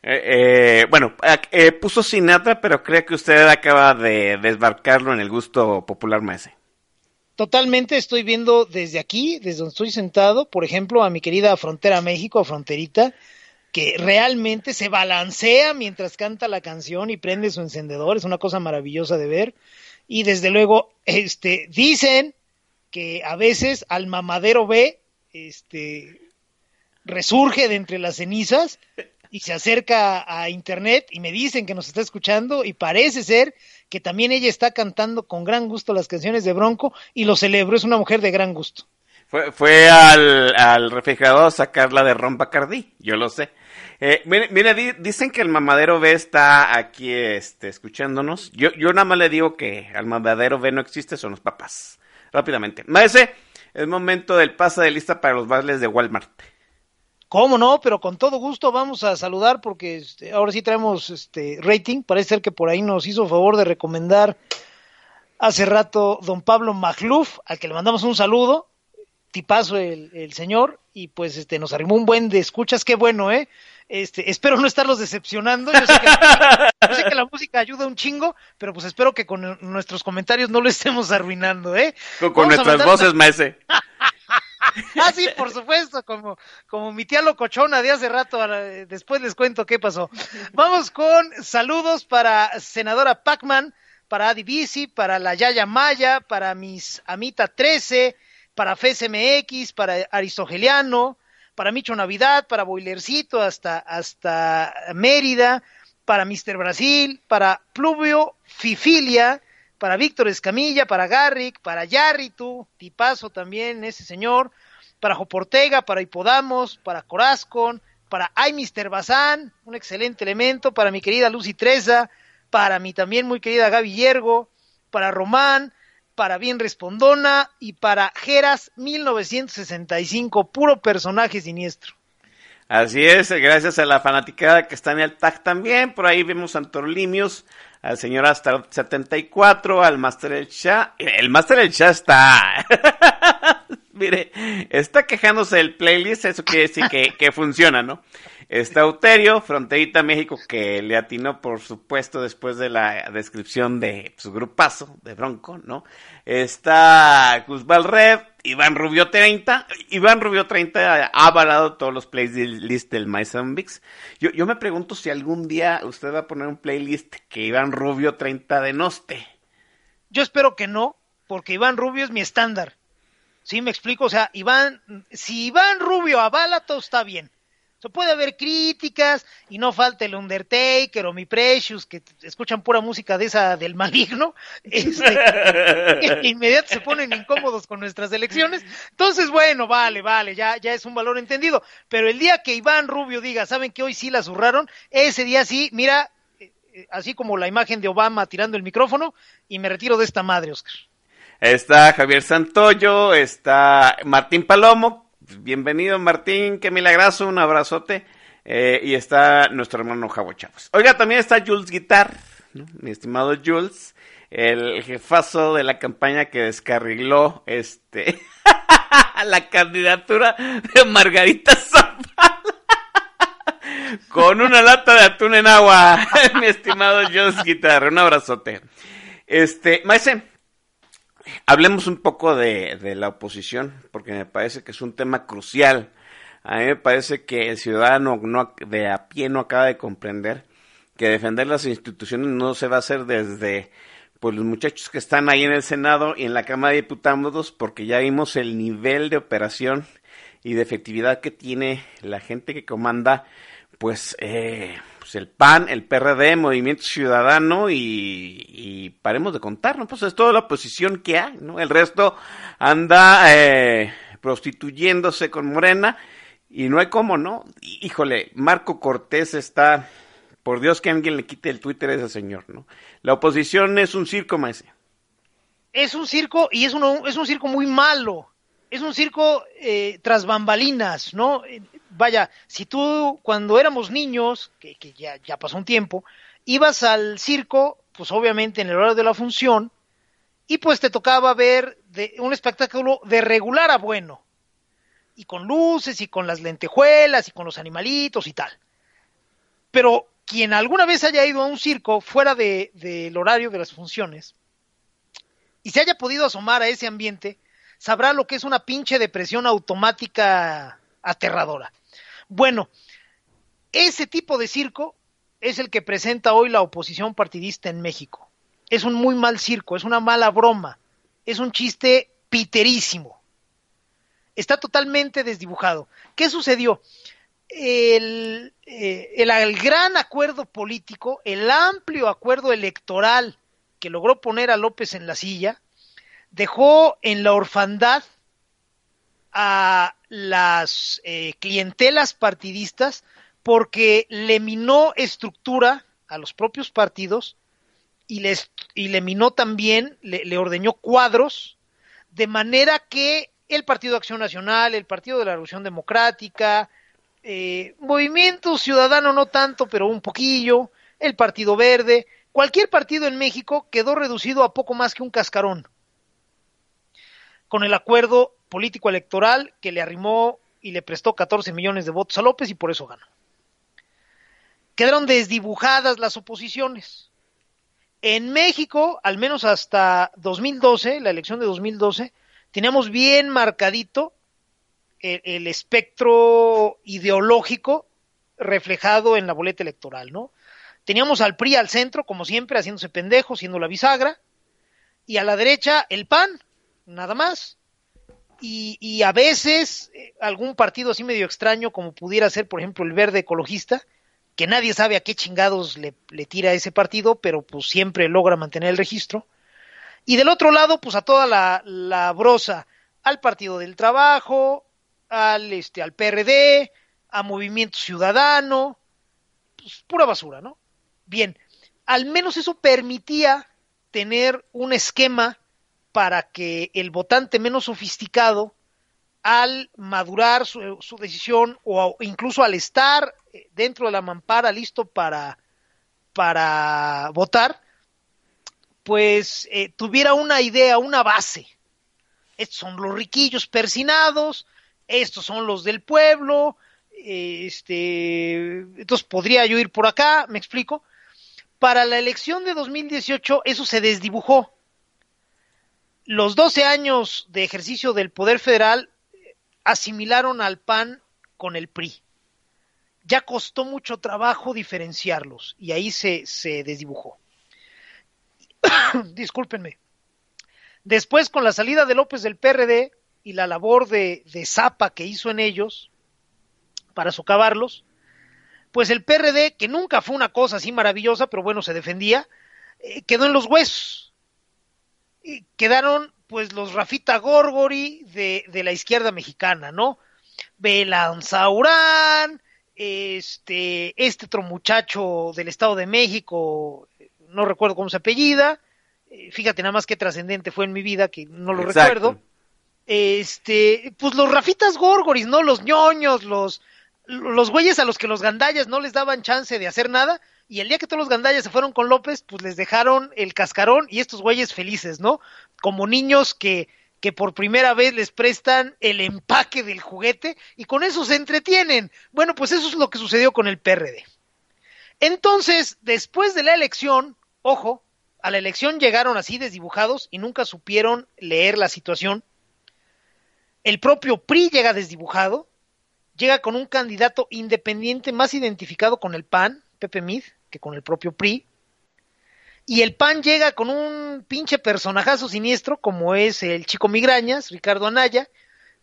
A: Eh, eh, bueno, eh, puso Sinatra, pero creo que usted acaba de desbarcarlo en el gusto popular maese.
B: Totalmente estoy viendo desde aquí, desde donde estoy sentado, por ejemplo, a mi querida Frontera México, a Fronterita, que realmente se balancea mientras canta la canción y prende su encendedor, es una cosa maravillosa de ver. Y desde luego, este, dicen que a veces al mamadero B, este, resurge de entre las cenizas y se acerca a internet y me dicen que nos está escuchando y parece ser que también ella está cantando con gran gusto las canciones de Bronco y lo celebro, es una mujer de gran gusto.
A: Fue, fue al, al refrigerador a sacarla de ron Bacardí, yo lo sé. Eh, mire, mire, di- dicen que el mamadero B está aquí este, escuchándonos. Yo, yo nada más le digo que al mamadero B no existe, son los papás. Rápidamente. Maese, es momento del pase de lista para los bailes de Walmart.
B: ¿Cómo no? Pero con todo gusto vamos a saludar porque este, ahora sí traemos este rating. Parece ser que por ahí nos hizo favor de recomendar hace rato don Pablo Magluf, al que le mandamos un saludo. Tipazo el, el señor y pues este nos arrimó un buen de escuchas. Qué bueno, ¿eh? Este, espero no estarlos decepcionando. Yo sé, que la, yo sé que la música ayuda un chingo, pero pues espero que con nuestros comentarios no lo estemos arruinando, ¿eh?
A: Con, nuestras voces, maese. (laughs)
B: Ah, sí, por supuesto, como, como mi tía locochona de hace rato, la- después les cuento qué pasó. Vamos con saludos para senadora Pacman, para Adi Bici, para la Yaya Maya, para mis Amita 13, para FSMX, para Aristogeliano, para Micho Navidad, para Boilercito hasta, hasta Mérida, para Mr. Brasil, para Pluvio Fifilia, para Víctor Escamilla, para Garrick, para Yarritu, tipazo también ese señor, para Joportega, para Hipodamos, para Corazcon, para Ay Mr. Bazán, un excelente elemento, para mi querida Lucy Treza, para mi también muy querida Gaby Yergo, para Román, para Bien Respondona y para Geras 1965, puro personaje siniestro.
A: Así es, gracias a la fanaticada que está en el tag también. Por ahí vemos a Antorlimios, al señor hasta 74, al Master El Shah. El Master El Shah está. (laughs) Mire, está quejándose del playlist, eso quiere decir que funciona, ¿no? Está Uterio, Fronterita México, que le atinó, por supuesto, después de la descripción de su grupazo, de Bronco, ¿no? Está Guzbal Rev, Iván Rubio 30. Iván Rubio 30 ha avalado todos los playlists del My yo me pregunto si algún día usted va a poner un playlist que Iván Rubio 30 denoste.
B: Yo espero que no, porque Iván Rubio es mi estándar. ¿Sí me explico? O sea, Iván, si Iván Rubio avala, todo está bien. O sea, puede haber críticas y no falta el Undertaker o mi Precious que escuchan pura música de esa del maligno. (laughs) Este, que inmediato se ponen incómodos con nuestras elecciones. Entonces, bueno, vale, vale, ya, ya es un valor entendido. Pero el día que Iván Rubio diga, ¿saben que hoy sí la zurraron? Ese día sí, mira, eh, eh, así como la imagen de Obama tirando el micrófono y me retiro de esta madre, Oscar.
A: Está Javier Santoyo, está Martín Palomo. Bienvenido Martín, qué milagroso, un abrazote. Eh, y está nuestro hermano Javo Chavos. Oiga, también está Jules Guitar, mi estimado Jules, el jefazo de la campaña que descarriló este (laughs) la candidatura de Margarita Zavala. (laughs) con una lata de atún en agua, (laughs) mi estimado Josh Guitarra. Un abrazote. Este, maese, hablemos un poco de, de la oposición, porque me parece que es un tema crucial. A mí me parece que el ciudadano no, de a pie no acaba de comprender que defender las instituciones no se va a hacer desde pues los muchachos que están ahí en el Senado y en la Cámara de Diputados, porque ya vimos el nivel de operación y de efectividad que tiene la gente que comanda, pues, eh, pues el PAN, el PRD, Movimiento Ciudadano y, y paremos de contar, ¿no? Pues es toda la oposición que hay, ¿no? El resto anda eh, prostituyéndose con Morena y no hay cómo, ¿no? Híjole, Marco Cortés está, por Dios que alguien le quite el Twitter a ese señor, ¿no? La oposición es un circo, maese.
B: Es un circo y es, es un circo muy malo. Es un circo eh, tras bambalinas, ¿no? Vaya, si tú cuando éramos niños, que, ya pasó un tiempo, ibas al circo, pues obviamente en el horario de la función, y pues te tocaba ver de, un espectáculo de regular a bueno, y con luces, y con las lentejuelas, y con los animalitos y tal. Pero quien alguna vez haya ido a un circo fuera del de, horario de las funciones, y se haya podido asomar a ese ambiente, sabrá lo que es una pinche depresión automática aterradora. Bueno, ese tipo de circo es el que presenta hoy la oposición partidista en México. Es un muy mal circo, es una mala broma, es un chiste piterísimo. Está totalmente desdibujado. ¿Qué sucedió? El, eh, el, el, gran acuerdo político, el amplio acuerdo electoral que logró poner a López en la silla, dejó en la orfandad a las eh, clientelas partidistas porque le minó estructura a los propios partidos y, les, y le minó también, le, le, ordeñó cuadros, de manera que el Partido de Acción Nacional, el Partido de la Revolución Democrática, eh, Movimiento Ciudadano no tanto, pero un poquillo, el Partido Verde, cualquier partido en México quedó reducido a poco más que un cascarón con el acuerdo político electoral que le arrimó y le prestó 14 millones de votos a López y por eso ganó. Quedaron desdibujadas las oposiciones. En México, al menos hasta 2012, la elección de 2012, teníamos bien marcadito el, espectro ideológico reflejado en la boleta electoral, ¿no? Teníamos al PRI al centro, como siempre, haciéndose pendejo, siendo la bisagra, y a la derecha el PAN, nada más. Y, y, a veces eh, algún partido así medio extraño, como pudiera ser, por ejemplo, el verde ecologista, que nadie sabe a qué chingados le, le tira ese partido, pero pues siempre logra mantener el registro. Y del otro lado, pues a toda la, la brosa, al Partido del Trabajo, al, este, al PRD, a Movimiento Ciudadano, pues pura basura, ¿no? Bien, al menos eso permitía tener un esquema para que el votante menos sofisticado, al madurar su, decisión o incluso al estar dentro de la mampara listo para, para votar, pues eh, tuviera una idea, una base. Estos son los riquillos persinados, estos son los del pueblo, este, entonces podría yo ir por acá, me explico. Para la elección de 2018 eso se desdibujó los 12 años de ejercicio del poder federal asimilaron al PAN con el PRI. Ya costó mucho trabajo diferenciarlos y ahí se, se desdibujó. (coughs) Discúlpenme. Después, con la salida de López del PRD y la labor de, de Zapa que hizo en ellos para socavarlos, pues el PRD, que nunca fue una cosa así maravillosa, pero bueno, se defendía, eh, quedó en los huesos quedaron pues los Rafita Gorgori de, de la izquierda mexicana, ¿no? Belanzaurán, este, este otro muchacho del Estado de México, no recuerdo cómo se apellida, fíjate nada más qué trascendente fue en mi vida que no lo Exacto. recuerdo. Este, pues los Rafitas Gorgoris, ¿no? Los ñoños, los, los güeyes a los que los gandallas no les daban chance de hacer nada, y el día que todos los gandallas se fueron con López, pues les dejaron el cascarón y estos güeyes felices, ¿no? Como niños que, que por primera vez les prestan el empaque del juguete y con eso se entretienen. Bueno, pues eso es lo que sucedió con el PRD. Entonces, después de la elección, ojo, a la elección llegaron así desdibujados y nunca supieron leer la situación. El propio PRI llega desdibujado, llega con un candidato independiente más identificado con el PAN, Pepe Mid, que con el propio PRI. Y el PAN llega con un pinche personajazo siniestro como es el chico migrañas, Ricardo Anaya,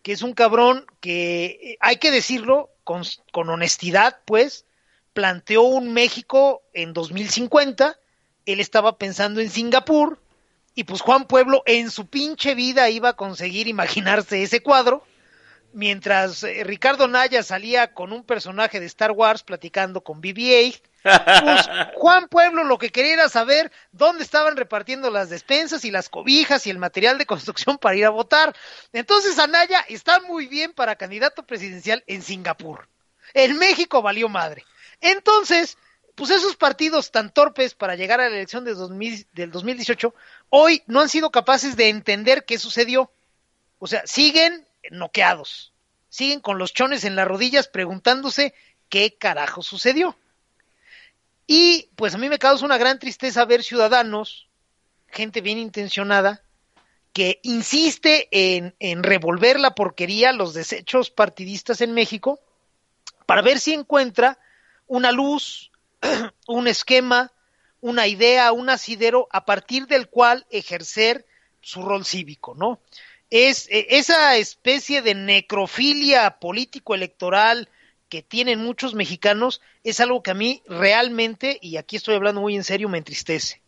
B: que es un cabrón que, eh, hay que decirlo con, con honestidad, pues, planteó un México en 2050, él estaba pensando en Singapur, y pues Juan Pueblo en su pinche vida iba a conseguir imaginarse ese cuadro, mientras eh, Ricardo Naya salía con un personaje de Star Wars platicando con BB-8, pues Juan Pueblo lo que quería era saber dónde estaban repartiendo las despensas y las cobijas y el material de construcción para ir a votar. Entonces Anaya está muy bien para candidato presidencial en Singapur. En México valió madre. Entonces, pues esos partidos tan torpes para llegar a la elección de 2000, del 2018, hoy no han sido capaces de entender qué sucedió. O sea, siguen noqueados, siguen con los chones en las rodillas preguntándose qué carajo sucedió. Y pues a mí me causa una gran tristeza ver ciudadanos, gente bien intencionada, que insiste en, en revolver la porquería, los desechos partidistas en México, para ver si encuentra una luz, (clears throat) un esquema, una idea, un asidero a partir del cual ejercer su rol cívico, ¿no? Es eh, esa especie de necrofilia político-electoral que tienen muchos mexicanos es algo que a mí realmente, y aquí estoy hablando muy en serio, me entristece.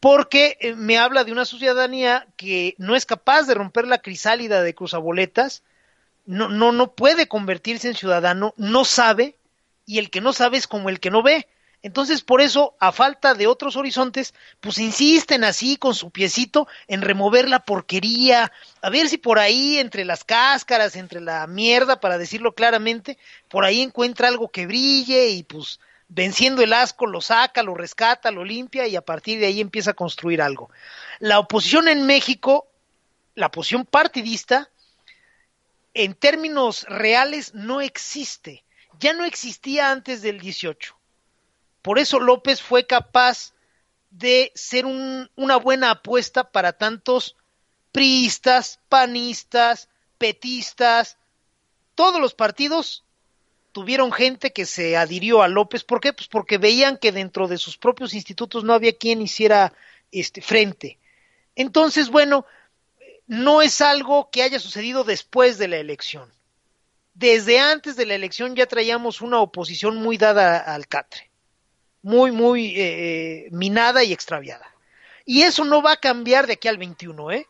B: Porque eh, me habla de una ciudadanía que no es capaz de romper la crisálida de cruzaboletas, no, no, no puede convertirse en ciudadano, no sabe, y el que no sabe es como el que no ve. Entonces, por eso, a falta de otros horizontes, pues insisten así con su piecito en remover la porquería, a ver si por ahí, entre las cáscaras, entre la mierda, para decirlo claramente, por ahí encuentra algo que brille y pues venciendo el asco lo saca, lo rescata, lo limpia y a partir de ahí empieza a construir algo. La oposición en México, la oposición partidista, en términos reales no existe. Ya no existía antes del 18 por eso López fue capaz de ser un, una buena apuesta para tantos priistas, panistas, petistas, todos los partidos tuvieron gente que se adhirió a López. ¿Por qué? Pues porque veían que dentro de sus propios institutos no había quien hiciera este frente. Entonces, bueno, no es algo que haya sucedido después de la elección. Desde antes de la elección ya traíamos una oposición muy dada al catre muy, muy eh, minada y extraviada. Y eso no va a cambiar de aquí al 21, ¿eh?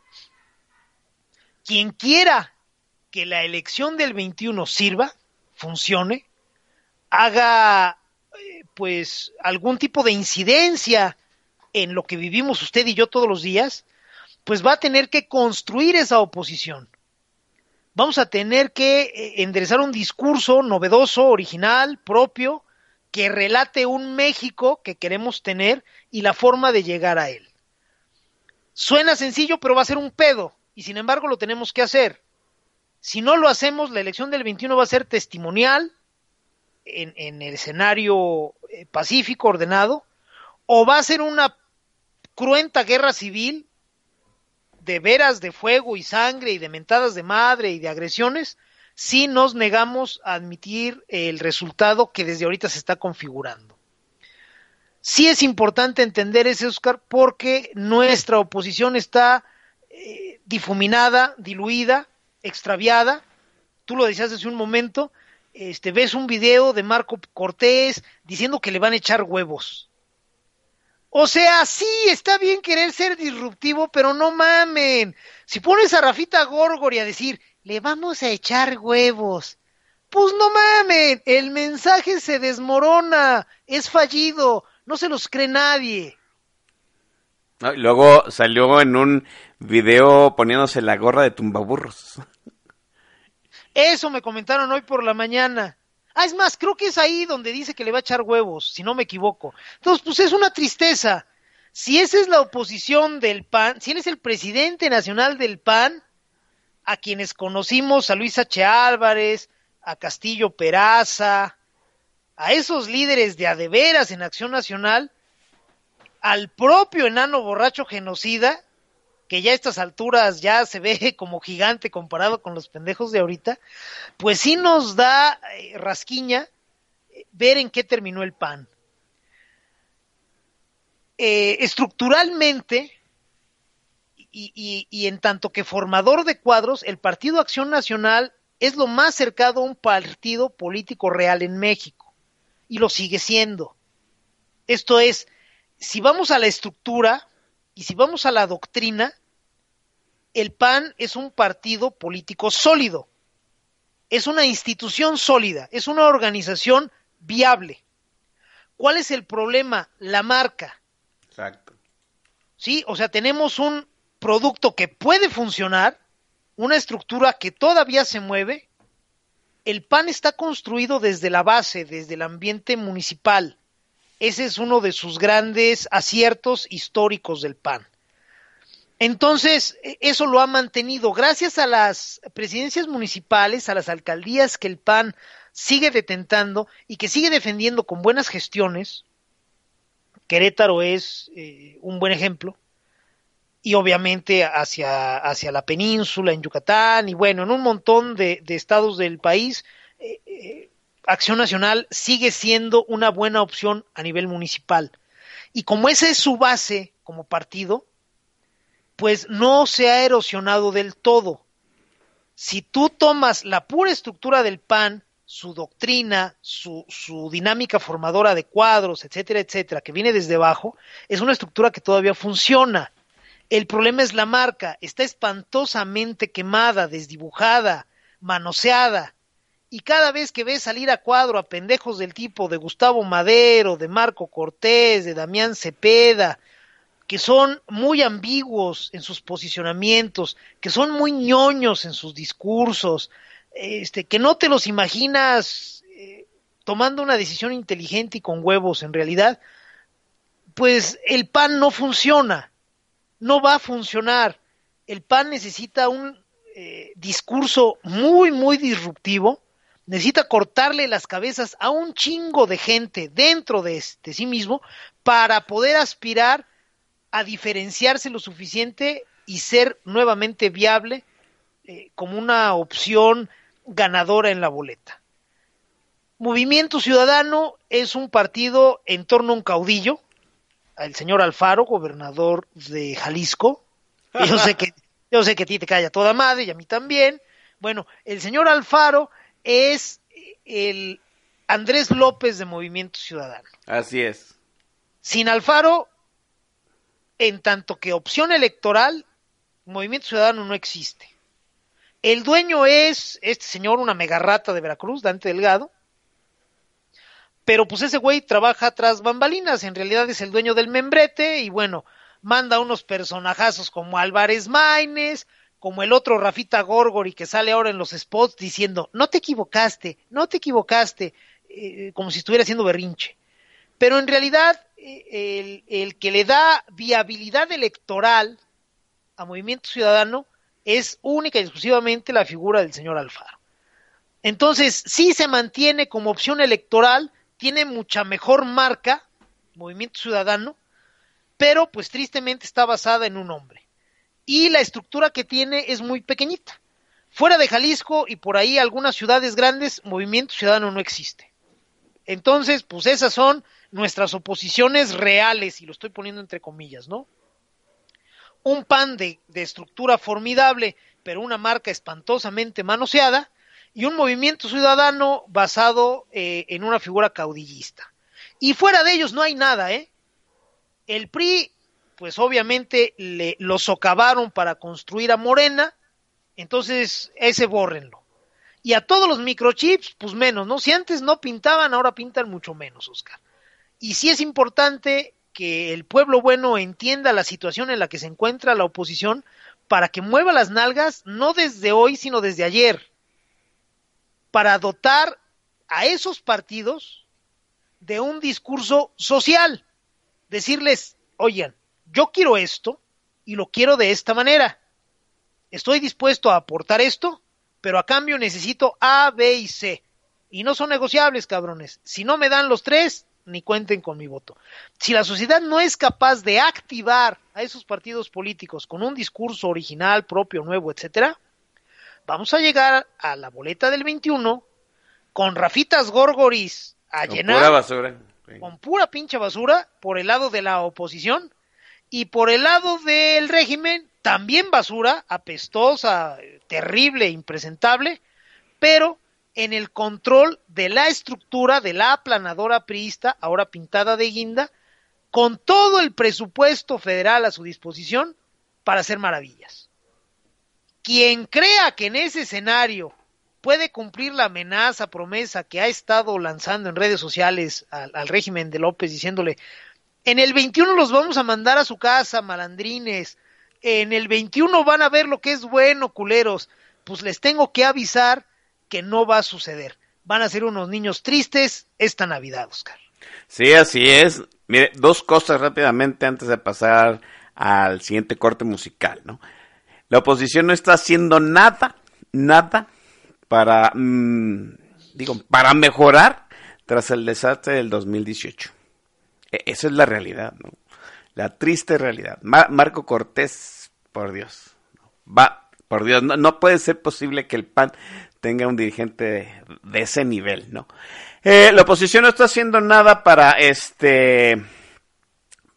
B: Quien quiera que la elección del 21 sirva, funcione, haga eh, pues algún tipo de incidencia en lo que vivimos usted y yo todos los días, pues va a tener que construir esa oposición. Vamos a tener que eh, enderezar un discurso novedoso, original, propio, que relate un México que queremos tener y la forma de llegar a él. Suena sencillo, pero va a ser un pedo, y sin embargo lo tenemos que hacer. Si no lo hacemos, la elección del 21 va a ser testimonial en, el escenario eh, pacífico, ordenado, o va a ser una cruenta guerra civil de veras de fuego y sangre y de mentadas de madre y de agresiones, si nos negamos a admitir el resultado que desde ahorita se está configurando. Sí es importante entender ese, Oscar, porque nuestra oposición está eh, difuminada, diluida, extraviada. Tú lo decías hace un momento, este, ves un video de Marco Cortés diciendo que le van a echar huevos. O sea, sí, está bien querer ser disruptivo, pero no mamen. Si pones a Rafita Gorgori a decir, le vamos a echar huevos. Pues no mamen, el mensaje se desmorona, es fallido, no se los cree nadie.
A: luego salió en un video poniéndose la gorra de tumbaburros.
B: Eso me comentaron hoy por la mañana. Ah, es más, creo que es ahí donde dice que le va a echar huevos, si no me equivoco. Entonces, pues es una tristeza. Si esa es la oposición del PAN, si él es el presidente nacional del PAN, a quienes conocimos, a Luis H. Álvarez, a Castillo Peraza, a esos líderes de adeveras en Acción Nacional, al propio enano borracho genocida, que ya a estas alturas ya se ve (laughs) como gigante comparado con los pendejos de ahorita, pues sí nos da eh, rasquiña eh, ver en qué terminó el PAN. Eh, estructuralmente, y, y, en tanto que formador de cuadros, el Partido Acción Nacional es lo más cercano a un partido político real en México y lo sigue siendo. Esto es, si vamos a la estructura y si vamos a la doctrina, el PAN es un partido político sólido, es una institución sólida, es una organización viable. ¿Cuál es el problema? La marca.
A: Exacto.
B: Sí, o sea, tenemos un producto que puede funcionar, una estructura que todavía se mueve. El PAN está construido desde la base, desde el ambiente municipal. Ese es uno de sus grandes aciertos históricos del PAN. Entonces, e, eso lo ha mantenido gracias a las presidencias municipales, a las alcaldías que el PAN sigue detentando y que sigue defendiendo con buenas gestiones. Querétaro es eh, un buen ejemplo y obviamente hacia, hacia la península, en Yucatán, y bueno, en un montón de, estados del país, eh, eh, Acción Nacional sigue siendo una buena opción a nivel municipal. Y como esa es su base como partido, pues no se ha erosionado del todo. Si tú tomas la pura estructura del PAN, su doctrina, su, su, dinámica formadora de cuadros, etcétera, etcétera, que viene desde abajo, es una estructura que todavía funciona. El problema es la marca, está espantosamente quemada, desdibujada, manoseada. Y cada vez que ves salir a cuadro a pendejos del tipo de Gustavo Madero, de Marco Cortés, de Damián Cepeda, que son muy ambiguos en sus posicionamientos, que son muy ñoños en sus discursos, este, que no te los imaginas eh, tomando una decisión inteligente y con huevos en realidad, pues el PAN no funciona no va a funcionar. El PAN necesita un eh, discurso muy, muy disruptivo, necesita cortarle las cabezas a un chingo de gente dentro de, de sí mismo para poder aspirar a diferenciarse lo suficiente y ser nuevamente viable eh, como una opción ganadora en la boleta. Movimiento Ciudadano es un partido en torno a un caudillo, al señor Alfaro, gobernador de Jalisco. Yo sé que, (laughs) yo sé que a ti te calla toda madre y a mí también. Bueno, el señor Alfaro es el Andrés López de Movimiento Ciudadano.
A: Así es.
B: Sin Alfaro, en tanto que opción electoral, Movimiento Ciudadano no existe. El dueño es este señor, una megarrata de Veracruz, Dante Delgado, pero pues ese güey trabaja tras bambalinas, en realidad es el dueño del membrete y bueno, manda unos personajazos como Álvarez Maínez, como el otro Rafita Gorgori que sale ahora en los spots diciendo, no te equivocaste, no te equivocaste, eh, como si estuviera haciendo berrinche. Pero en realidad eh, el, el que le da viabilidad electoral a Movimiento Ciudadano es única y exclusivamente la figura del señor Alfaro. Entonces, sí se mantiene como opción electoral, tiene mucha mejor marca, Movimiento Ciudadano, pero pues tristemente está basada en un hombre. Y la estructura que tiene es muy pequeñita. Fuera de Jalisco y por ahí algunas ciudades grandes, Movimiento Ciudadano no existe. Entonces, pues esas son nuestras oposiciones reales, y lo estoy poniendo entre comillas, ¿no? Un pan de, de estructura formidable, pero una marca espantosamente manoseada, y un movimiento ciudadano basado eh, en una figura caudillista. Y fuera de ellos no hay nada, ¿eh? El PRI, pues obviamente le, lo socavaron para construir a Morena, entonces ese bórrenlo. Y a todos los microchips, pues menos, ¿no? Si antes no pintaban, ahora pintan mucho menos, Oscar. Y sí es importante que el pueblo bueno entienda la situación en la que se encuentra la oposición para que mueva las nalgas no desde hoy, sino desde ayer para dotar a esos partidos de un discurso social. Decirles, oigan, yo quiero esto y lo quiero de esta manera. estoy dispuesto a aportar esto, pero a cambio necesito A, B y C. Y no son negociables, cabrones. Si no me dan los tres, ni cuenten con mi voto. Si la sociedad no es capaz de activar a esos partidos políticos con un discurso original, propio, nuevo, etcétera, vamos a llegar a la boleta del 21 con Rafitas Gorgoris a
A: Con
B: llenar
A: pura basura. Sí.
B: con pura pinche basura por el lado de la oposición y por el lado del régimen también basura, apestosa, terrible, impresentable, pero en el control de la estructura de la aplanadora priista, ahora pintada de guinda, con todo el presupuesto federal a su disposición para hacer maravillas. Quien crea que en ese escenario puede cumplir la amenaza, promesa que ha estado lanzando en redes sociales al, régimen de López diciéndole, en el 21 los vamos a mandar a su casa, malandrines, en el 21 van a ver lo que es bueno, culeros, pues les tengo que avisar que no va a suceder. Van a ser unos niños tristes esta Navidad, Oscar.
A: Sí, así es. Mire, dos cosas rápidamente antes de pasar al siguiente corte musical, ¿no? La oposición no está haciendo nada, nada para, mm, digo, para mejorar tras el desastre del 2018. E- esa es la realidad, ¿no? La triste realidad. Ma- Marco Cortés, por Dios, va, por Dios, no, puede ser posible que el PAN tenga un dirigente de, de ese nivel, ¿no? Eh, la oposición no está haciendo nada para este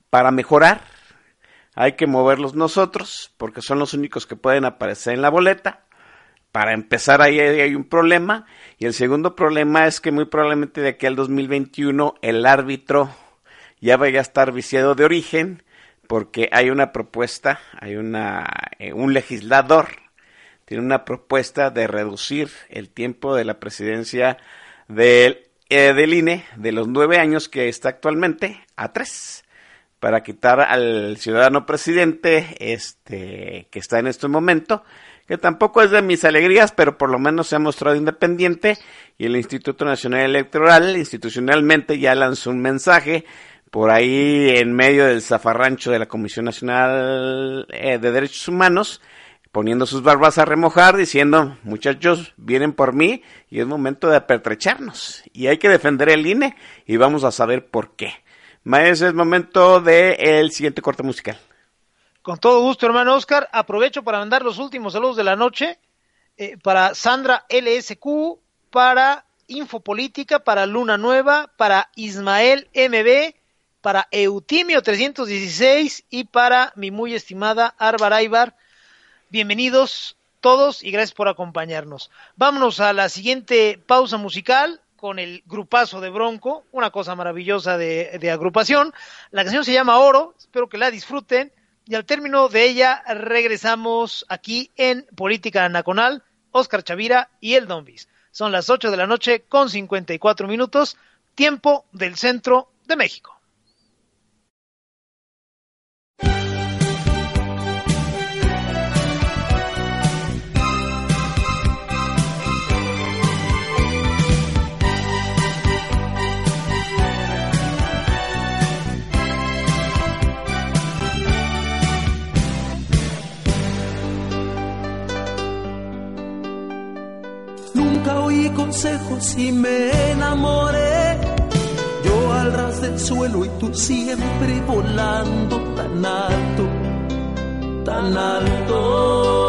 A: para mejorar. Hay que moverlos nosotros, porque son los únicos que pueden aparecer en la boleta. Para empezar, ahí hay, un problema. Y el segundo problema es que muy probablemente de aquí al 2021 el árbitro ya vaya a estar viciado de origen, porque hay una propuesta, hay una, eh, un legislador, tiene una propuesta de reducir el tiempo de la presidencia del, eh, del INE de los nueve años que está actualmente a tres para quitar al ciudadano presidente este que está en este momento que tampoco es de mis alegrías pero por lo menos se ha mostrado independiente y el Instituto Nacional Electoral institucionalmente ya lanzó un mensaje por ahí en medio del zafarrancho de la Comisión Nacional eh, de Derechos Humanos poniendo sus barbas a remojar, diciendo, muchachos, vienen por mí y es momento de apertrecharnos. Y hay que defender el INE y vamos a saber por qué. Maestro, es momento del siguiente corte musical.
B: Con todo gusto, hermano Oscar. Aprovecho para mandar los últimos saludos de la noche eh, para Sandra LSQ, para Infopolítica, para Luna Nueva, para Ismael MB, para Eutimio 316 y para mi muy estimada Arbar Aibar. Bienvenidos todos y gracias por acompañarnos. Vámonos a la siguiente pausa musical con el grupazo de Bronco, una cosa maravillosa de, agrupación. La canción se llama Oro, espero que la disfruten. Y al término de ella regresamos aquí en Política Nacional, Oscar Chavira y el Dombis. Son las 8 de la noche con 54 minutos, tiempo del centro de México.
C: Y me enamoré. Yo al ras del suelo y tú siempre volando tan alto, tan alto.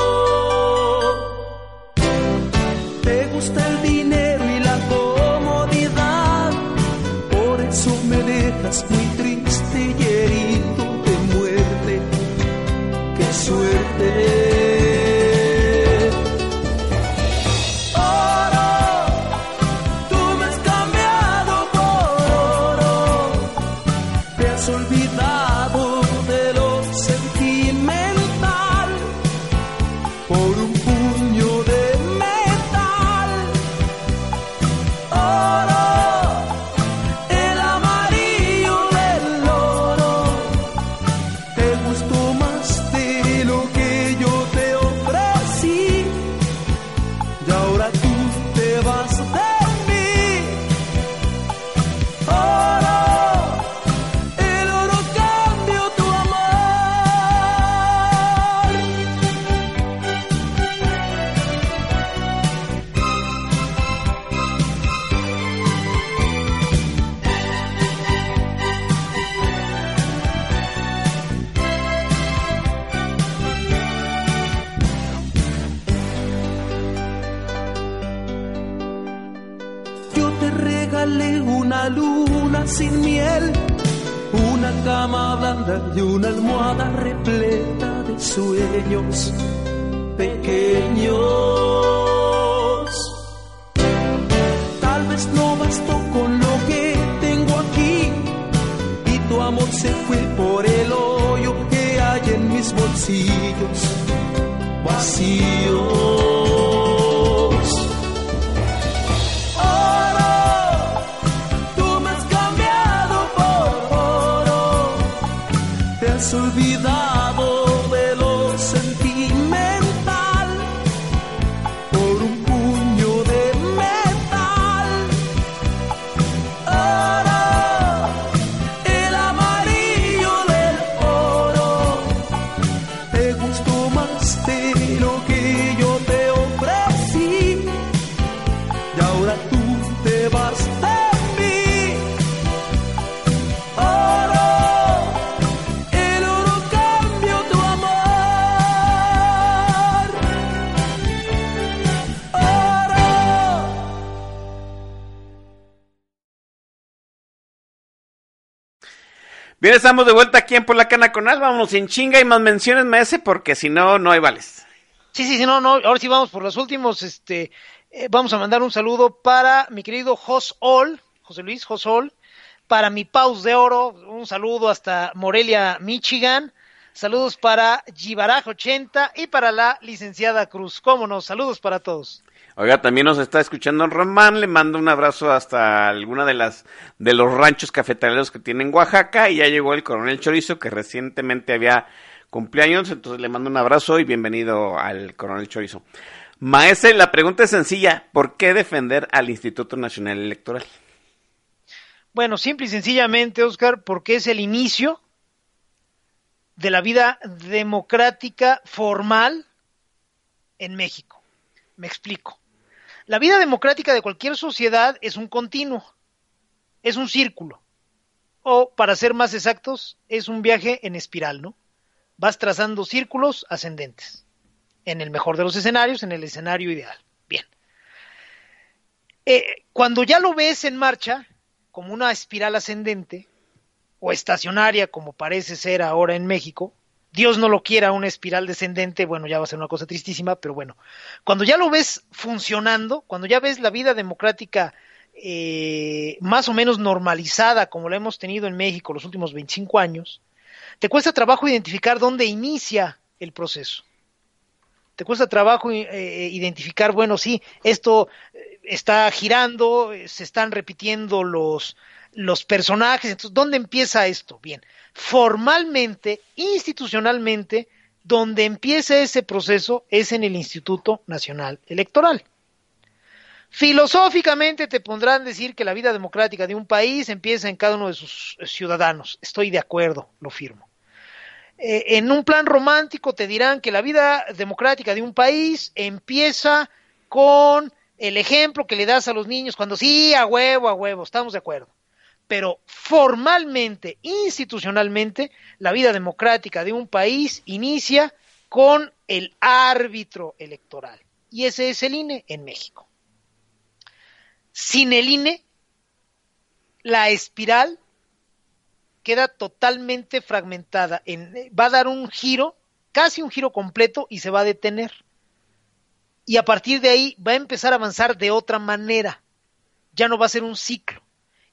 A: Bien, estamos de vuelta aquí en Por la Cana Conal. Vamos en chinga y más menciones, ese porque si no, no hay vales.
B: Sí, sí, sí, no, no, ahora sí vamos por los últimos, este, eh, vamos a mandar un saludo para mi querido Jos Ol, José Luis Jos Ol, para mi Paus de Oro, un saludo hasta Morelia, Michigan, saludos para Gibaraj 80 y para la licenciada Cruz, cómo no, saludos para todos.
A: Oiga, también nos está escuchando Román, le mando un abrazo hasta alguna de las de los ranchos cafetaleros que tiene en Oaxaca y ya llegó el coronel Chorizo que recientemente había cumpleaños, entonces le mando un abrazo y bienvenido al coronel Chorizo. Maese, la pregunta es sencilla, ¿por qué defender al Instituto Nacional Electoral?
B: Bueno, simple y sencillamente, Oscar, porque es el inicio de la vida democrática formal en México. Me explico. La vida democrática de cualquier sociedad es un continuo, es un círculo, o para ser más exactos, es un viaje en espiral, ¿no? Vas trazando círculos ascendentes, en el mejor de los escenarios, en el escenario ideal. Bien. Eh, cuando ya lo ves en marcha, como una espiral ascendente, o estacionaria, como parece ser ahora en México, Dios no lo quiera una espiral descendente, bueno, ya va a ser una cosa tristísima, pero bueno, cuando ya lo ves funcionando, cuando ya ves la vida democrática eh, más o menos normalizada como la hemos tenido en México los últimos 25 años, te cuesta trabajo identificar dónde inicia el proceso. Te cuesta trabajo eh, identificar, bueno, sí, esto eh, está girando, eh, se están repitiendo los, los personajes, entonces, ¿dónde empieza esto? Bien, formalmente, institucionalmente, donde empieza ese proceso es en el Instituto Nacional Electoral. Filosóficamente te pondrán decir que la vida democrática de un país empieza en cada uno de sus ciudadanos. Estoy de acuerdo, lo firmo. Eh, en un plan romántico te dirán que la vida democrática de un país empieza con el ejemplo que le das a los niños cuando sí, a huevo, a huevo, estamos de acuerdo pero formalmente, institucionalmente, la vida democrática de un país inicia con el árbitro electoral. Y ese es el INE en México. Sin el INE, la espiral queda totalmente fragmentada. En, va a dar un giro, casi un giro completo, y se va a detener. Y a partir de ahí va a empezar a avanzar de otra manera. Ya no va a ser un ciclo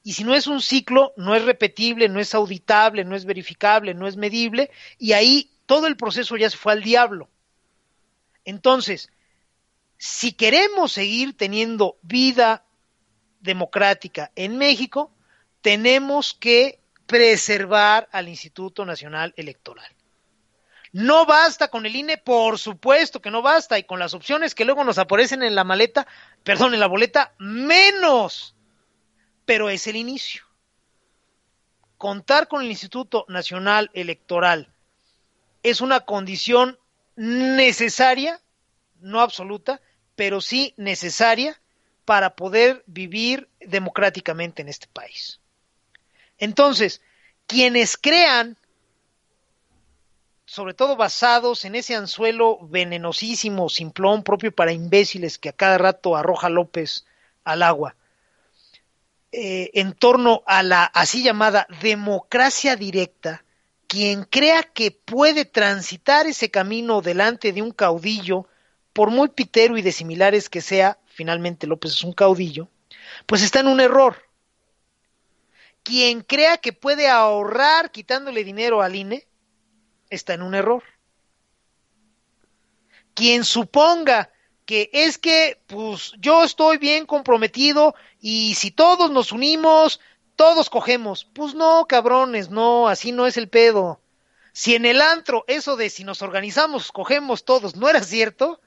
B: y si no es un ciclo, no es repetible, no es auditable, no es verificable, no es medible, y ahí todo el proceso ya se fue al diablo. Entonces, si queremos seguir teniendo vida democrática en México, tenemos que preservar al Instituto Nacional Electoral. No basta con el INE, por supuesto que no basta, y con las opciones que luego nos aparecen en la maleta, perdón, en la boleta, menos pero es el inicio. Contar con el Instituto Nacional Electoral es una condición necesaria, no absoluta, pero sí necesaria para poder vivir democráticamente en este país. Entonces, quienes crean, sobre todo basados en ese anzuelo venenosísimo, simplón, propio para imbéciles que a cada rato arroja López al agua, eh, en torno a la así llamada democracia directa, quien crea que puede transitar ese camino delante de un caudillo, por muy pitero y de similares que sea, finalmente López es un caudillo, pues está en un error. Quien crea que puede ahorrar quitándole dinero al INE, está en un error. Quien suponga que es que, pues, yo estoy bien comprometido y si todos nos unimos, todos cogemos. Pues no, cabrones, no, así no es el pedo. Si en el antro eso de si nos organizamos, cogemos todos, no era cierto,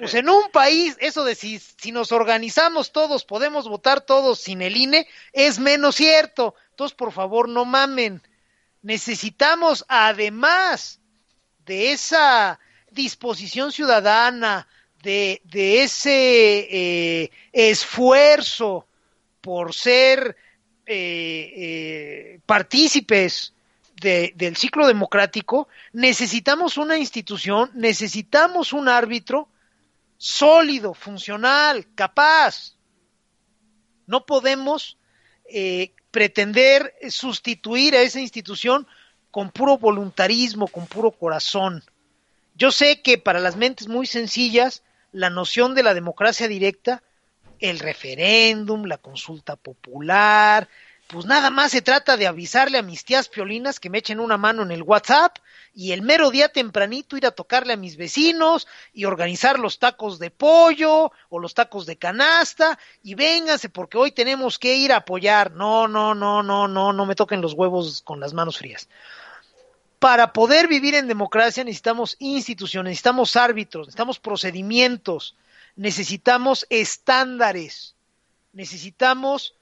B: pues en un país eso de si, si nos organizamos todos, podemos votar todos sin el INE, es menos cierto. Entonces, por favor, no mamen. Necesitamos, además de esa disposición ciudadana, de, ese eh, esfuerzo por ser eh, eh, partícipes de, del ciclo democrático, necesitamos una institución, necesitamos un árbitro sólido, funcional, capaz. No podemos pretender sustituir a esa institución con puro voluntarismo, con puro corazón. Yo sé que para las mentes muy sencillas la noción de la democracia directa, el referéndum, la consulta popular, pues nada más se trata de avisarle a mis tías piolinas que me echen una mano en el WhatsApp y el mero día tempranito ir a tocarle a mis vecinos y organizar los tacos de pollo o los tacos de canasta y vénganse porque hoy tenemos que ir a apoyar. No, no, no, no, no, no me toquen los huevos con las manos frías para poder vivir en democracia necesitamos instituciones, necesitamos árbitros, necesitamos procedimientos, necesitamos estándares, necesitamos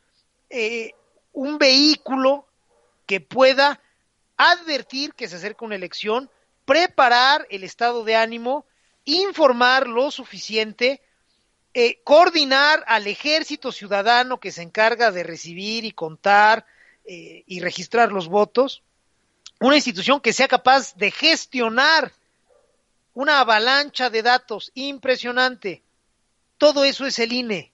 B: eh, un vehículo que pueda advertir que se acerca una elección, preparar el estado de ánimo, informar lo suficiente, eh, coordinar al ejército ciudadano que se encarga de recibir y contar eh, y registrar los votos, una institución que sea capaz de gestionar una avalancha de datos impresionante. Todo eso es el INE.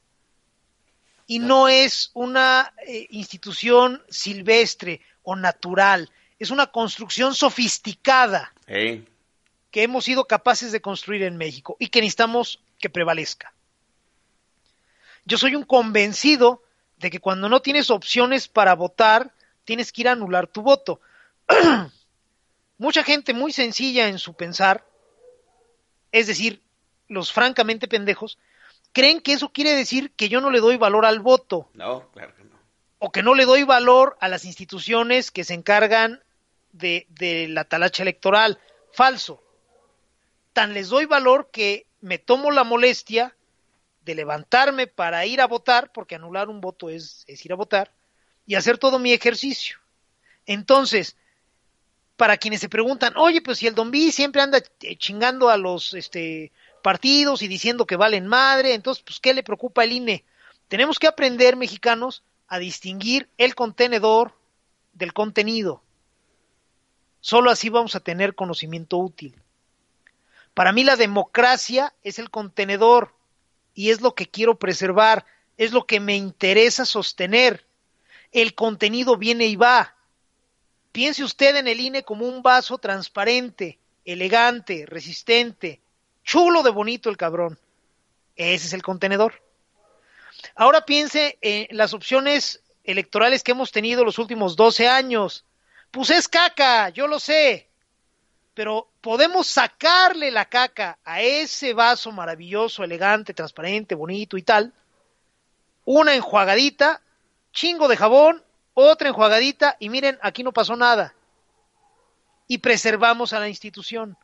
B: Y no es una eh, institución silvestre o natural. Es una construcción sofisticada
A: Hey.
B: que hemos sido capaces de construir en México y que necesitamos que prevalezca. Yo soy un convencido de que cuando no tienes opciones para votar, tienes que ir a anular tu voto. (clears throat) mucha gente muy sencilla en su pensar, es decir, los francamente pendejos, creen que eso quiere decir que yo no le doy valor al voto
A: No, claro que no.
B: o que no le doy valor a las instituciones que se encargan de, de la talacha electoral. Falso. Tan les doy valor que me tomo la molestia de levantarme para ir a votar, porque anular un voto es, es ir a votar, y hacer todo mi ejercicio. Entonces, para quienes se preguntan, oye, pues si el Don B siempre anda eh, chingando a los este, partidos y diciendo que valen madre, entonces, pues, ¿qué le preocupa al INE? Tenemos que aprender, mexicanos, a distinguir el contenedor del contenido. Solo así vamos a tener conocimiento útil. Para mí la democracia es el contenedor y es lo que quiero preservar, es lo que me interesa sostener. El contenido viene y va. Piense usted en el INE como un vaso transparente, elegante, resistente, chulo de bonito el cabrón. Ese es el contenedor. Ahora piense en las opciones electorales que hemos tenido los últimos 12 años. Pues es caca, yo lo sé. Pero podemos sacarle la caca a ese vaso maravilloso, elegante, transparente, bonito y tal. Una enjuagadita, chingo de jabón, otra enjuagadita y miren, aquí no pasó nada. Y preservamos a la institución.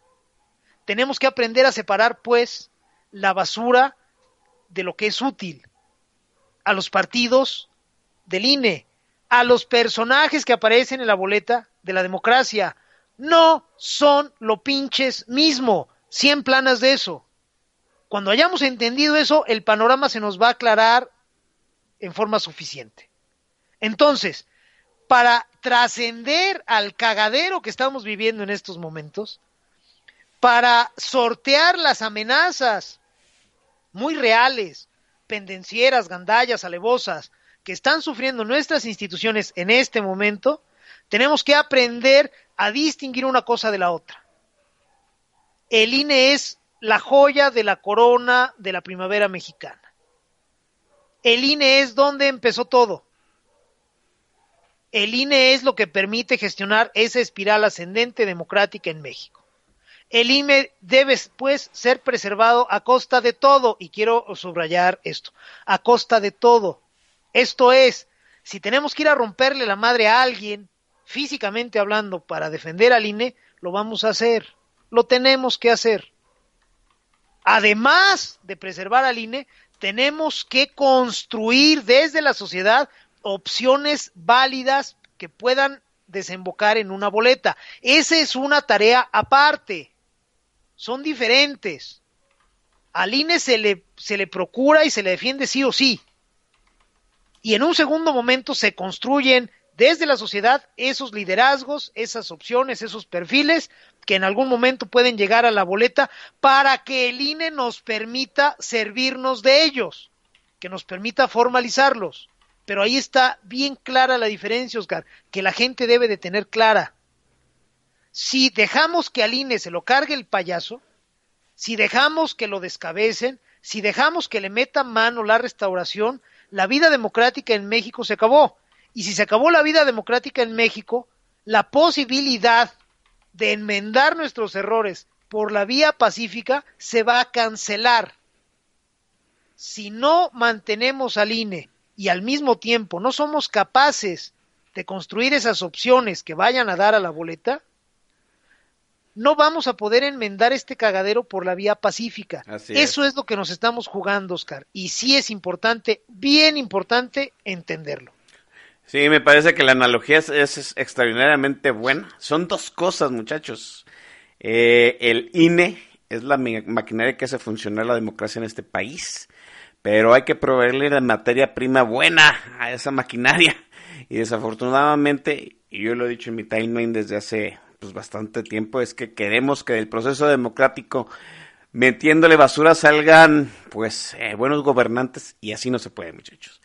B: Tenemos que aprender a separar, pues, la basura de lo que es útil. A los partidos del INE, a los personajes que aparecen en la boleta de la democracia. No son lo pinches mismo. Cien planas de eso. Cuando hayamos entendido eso, el panorama se nos va a aclarar en forma suficiente. Entonces, para trascender al cagadero que estamos viviendo en estos momentos, para sortear las amenazas muy reales, pendencieras, gandallas, alevosas, que están sufriendo nuestras instituciones en este momento, tenemos que aprender a distinguir una cosa de la otra. El INE es la joya de la corona de la primavera mexicana. El INE es donde empezó todo. El INE es lo que permite gestionar esa espiral ascendente democrática en México. El INE debe, pues, ser preservado a costa de todo, y quiero subrayar esto, a costa de todo. Esto es, si tenemos que ir a romperle la madre a alguien, físicamente hablando, para defender al INE, lo vamos a hacer. Lo tenemos que hacer. Además de preservar al INE, tenemos que construir desde la sociedad opciones válidas que puedan desembocar en una boleta. Esa es una tarea aparte. Son diferentes. Al INE se le, se le procura y se le defiende sí o sí. Y en un segundo momento se construyen desde la sociedad esos liderazgos, esas opciones, esos perfiles que en algún momento pueden llegar a la boleta para que el INE nos permita servirnos de ellos, que nos permita formalizarlos. Pero ahí está bien clara la diferencia, Oscar, que la gente debe de tener clara. Si dejamos que al INE se lo cargue el payaso, si dejamos que lo descabecen, si dejamos que le metan mano la restauración, la vida democrática en México se acabó. Y si se acabó la vida democrática en México, la posibilidad de enmendar nuestros errores por la vía pacífica se va a cancelar. Si no mantenemos al INE y al mismo tiempo no somos capaces de construir esas opciones que vayan a dar a la boleta, no vamos a poder enmendar este cagadero por la vía pacífica. Eso es. es lo que nos estamos jugando, Oscar. Y sí es importante, bien importante, entenderlo.
A: Sí, me parece que la analogía es, extraordinariamente buena. Son dos cosas, muchachos. Eh, el INE es la maquinaria que hace funcionar la democracia en este país, pero hay que proveerle la materia prima buena a esa maquinaria. Y desafortunadamente, y yo lo he dicho en mi timeline desde hace pues, bastante tiempo, es que queremos que del proceso democrático metiéndole basura salgan pues eh, buenos gobernantes y así no se puede, muchachos.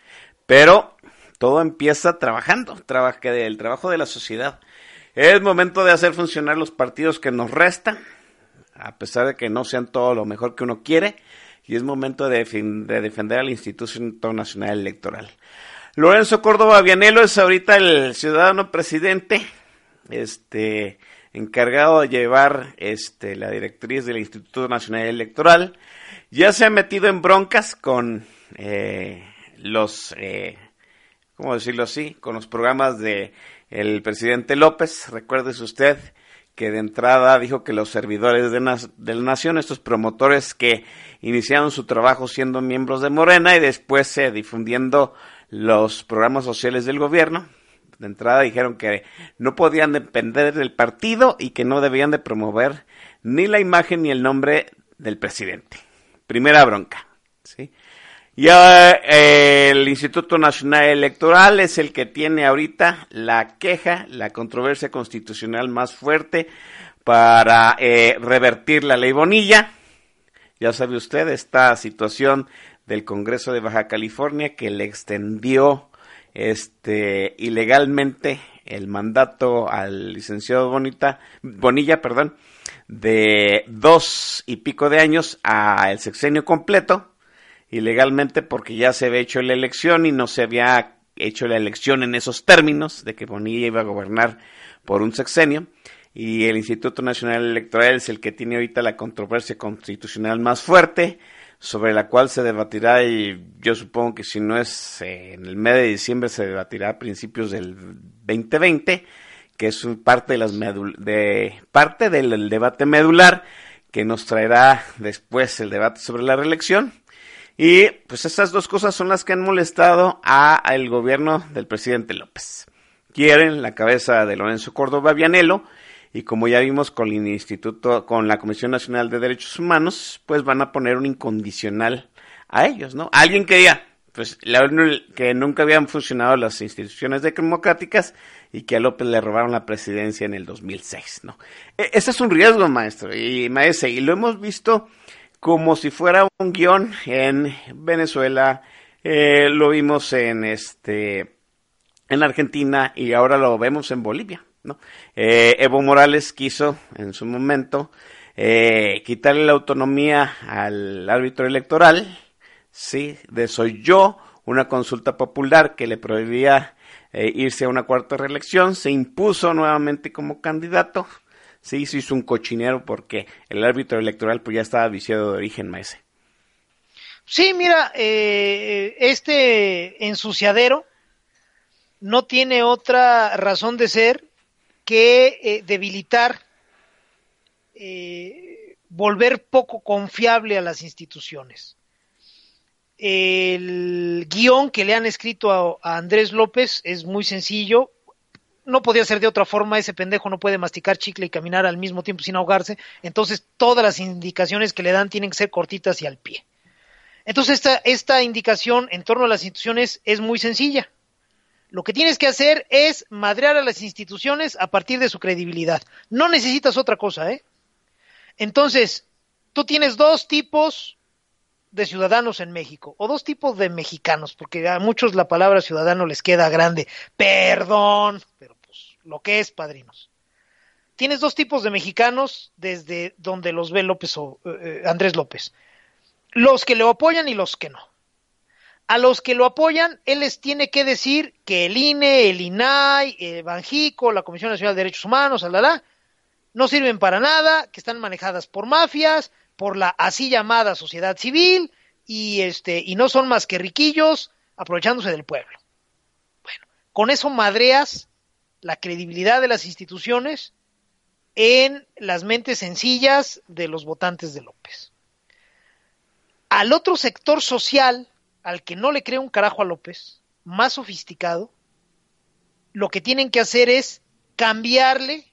A: Pero todo empieza trabajando, trabaja el trabajo de la sociedad. Es momento de hacer funcionar los partidos que nos restan, a pesar de que no sean todo lo mejor que uno quiere, y es momento de, de defender al Instituto Nacional Electoral. Lorenzo Córdoba Vianelo es ahorita el ciudadano presidente, este, encargado de llevar este, la directriz del Instituto Nacional Electoral. Ya se ha metido en broncas con eh, los eh, ¿cómo decirlo así?, con los programas de presidente López. Recuérdese usted que de entrada dijo que los servidores de, la nación, estos promotores que iniciaron su trabajo siendo miembros de Morena y después eh, difundiendo los programas sociales del gobierno, de entrada dijeron que no podían depender del partido y que no debían de promover ni la imagen ni el nombre del presidente. Primera bronca, ¿sí? Ya el Instituto Nacional Electoral es el que tiene ahorita la queja, la controversia constitucional más fuerte para eh, revertir la ley Bonilla. Ya sabe usted esta situación del Congreso de Baja California que le extendió este ilegalmente el mandato al licenciado Bonita, Bonilla, perdón, de dos y pico de años a sexenio completo ilegalmente porque ya se había hecho la elección y no se había hecho la elección en esos términos de que Bonilla iba a gobernar por un sexenio. Y el Instituto Nacional Electoral es el que tiene ahorita la controversia constitucional más fuerte sobre la cual se debatirá y yo supongo que si no es eh, en el mes de diciembre se debatirá a principios del 2020 que es parte de las de parte del debate medular que nos traerá después el debate sobre la reelección y pues esas dos cosas son las que han molestado al gobierno del presidente López. Quieren la cabeza de Lorenzo Córdoba Vianelo y como ya vimos con el Instituto, con la Comisión Nacional de Derechos Humanos, pues van a poner un incondicional a ellos, ¿no? Alguien que diga, pues que nunca habían funcionado las instituciones democráticas y que a López le robaron la presidencia en el 2006, ¿no? E, ese es un riesgo, maestro y maese, y lo hemos visto como si fuera un guion en Venezuela, Eh, lo vimos en este en Argentina y ahora lo vemos en Bolivia. ¿no? Eh, Evo Morales quiso en su momento eh, quitarle la autonomía al árbitro electoral, sí, de soy yo, una consulta popular que le prohibía eh, irse a una cuarta reelección, se impuso nuevamente como candidato, se hizo un cochinero porque el árbitro electoral pues ya estaba viciado de origen, maese.
B: Sí, mira, eh, este ensuciadero no tiene otra razón de ser que eh, debilitar, eh, volver poco confiable a las instituciones. El guion que le han escrito a Andrés López es muy sencillo, no podía ser de otra forma, ese pendejo no puede masticar chicle y caminar al mismo tiempo sin ahogarse, entonces todas las indicaciones que le dan tienen que ser cortitas y al pie. Entonces esta, esta indicación en torno a las instituciones es muy sencilla. Lo que tienes que hacer es madrear a las instituciones a partir de su credibilidad. No necesitas otra cosa, ¿eh? Entonces, tú tienes dos tipos de ciudadanos en México, o dos tipos de mexicanos, porque a muchos la palabra ciudadano les queda grande. Perdón, pero lo que es, padrinos. Tienes dos tipos de mexicanos desde donde los ve López o eh, Andrés López. Los que lo apoyan y los que no. A los que lo apoyan, él les tiene que decir que el INE, el INAI, el Banjico, la Comisión Nacional de Derechos Humanos, alala, no sirven para nada, que están manejadas por mafias, por la así llamada sociedad civil, y este, y no son más que riquillos aprovechándose del pueblo. Bueno, con eso madreas la credibilidad de las instituciones en las mentes sencillas de los votantes de López. Al otro sector social, al que no le cree un carajo a López, más sofisticado, lo que tienen que hacer es cambiarle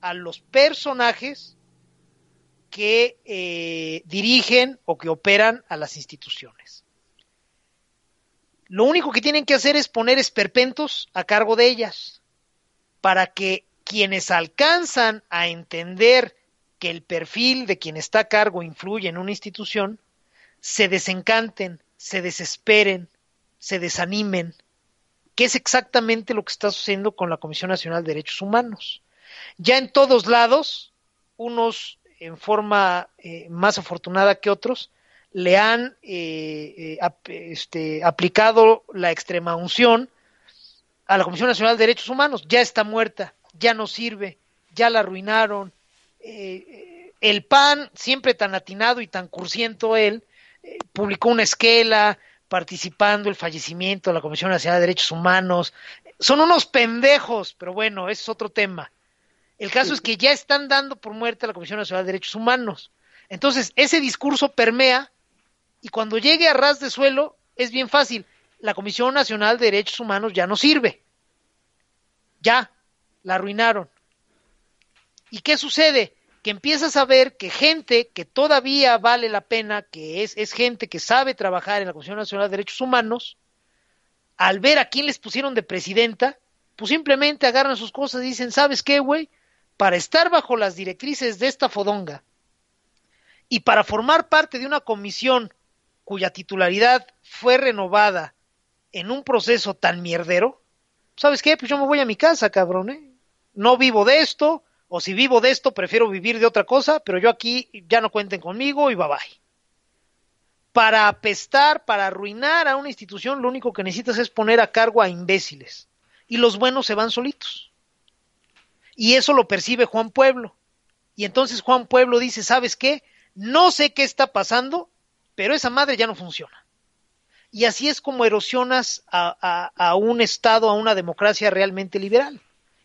B: a los personajes que eh, dirigen o que operan a las instituciones. Lo único que tienen que hacer es poner esperpentos a cargo de ellas, para que quienes alcanzan a entender que el perfil de quien está a cargo influye en una institución, se desencanten, se desesperen, se desanimen, que es exactamente lo que está sucediendo con la Comisión Nacional de Derechos Humanos. Ya en todos lados, unos en forma eh, más afortunada que otros, le han eh, eh, este, aplicado la extrema unción a la Comisión Nacional de Derechos Humanos. Ya está muerta, ya no sirve, ya la arruinaron. Eh, el PAN, siempre tan atinado y tan cursiento él, publicó una esquela participando el fallecimiento de la Comisión Nacional de Derechos Humanos. Son unos pendejos, pero bueno, ese es otro tema. El caso es que ya están dando por muerte a la Comisión Nacional de Derechos Humanos. Entonces, ese discurso permea y cuando llegue a ras de suelo es bien fácil. La Comisión Nacional de Derechos Humanos ya no sirve. Ya, la arruinaron. ¿Y qué sucede? Que empiezas a ver que gente que todavía vale la pena, que es, es gente que sabe trabajar en la Comisión Nacional de Derechos Humanos, al ver a quién les pusieron de presidenta, pues simplemente agarran sus cosas y dicen, ¿sabes qué, güey? Para estar bajo las directrices de esta fodonga y para formar parte de una comisión cuya titularidad fue renovada en un proceso tan mierdero, ¿sabes qué? Pues yo me voy a mi casa, cabrón, ¿eh? No vivo de esto, o si vivo de esto, prefiero vivir de otra cosa, pero yo aquí ya no cuenten conmigo y bye bye. Para apestar, para arruinar a una institución, lo único que necesitas es poner a cargo a imbéciles. Y los buenos se van solitos. Y eso lo percibe Juan Pueblo. Y entonces Juan Pueblo dice, ¿sabes qué? No sé qué está pasando, pero esa madre ya no funciona. Y así es como erosionas a, un Estado, a una democracia realmente liberal.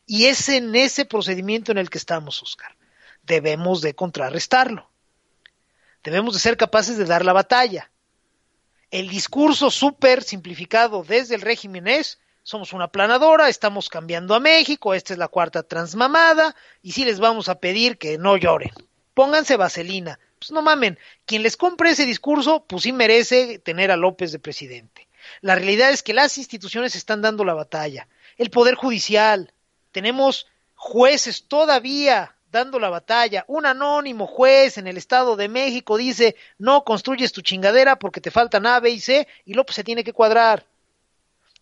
B: Y es en ese procedimiento en el que estamos, Oscar. Debemos de contrarrestarlo. Debemos de ser capaces de dar la batalla. El discurso súper simplificado desde el régimen es, somos una planadora, estamos cambiando a México, esta es la cuarta transmamada, y sí les vamos a pedir que no lloren. Pónganse vaselina, pues no mamen, quien les compre ese discurso, pues sí merece tener a López de presidente. La realidad es que las instituciones están dando la batalla. El Poder Judicial, tenemos jueces todavía dando la batalla. Un anónimo juez en el Estado de México dice, no construyes tu chingadera porque te faltan A, B y C, y López se tiene que cuadrar.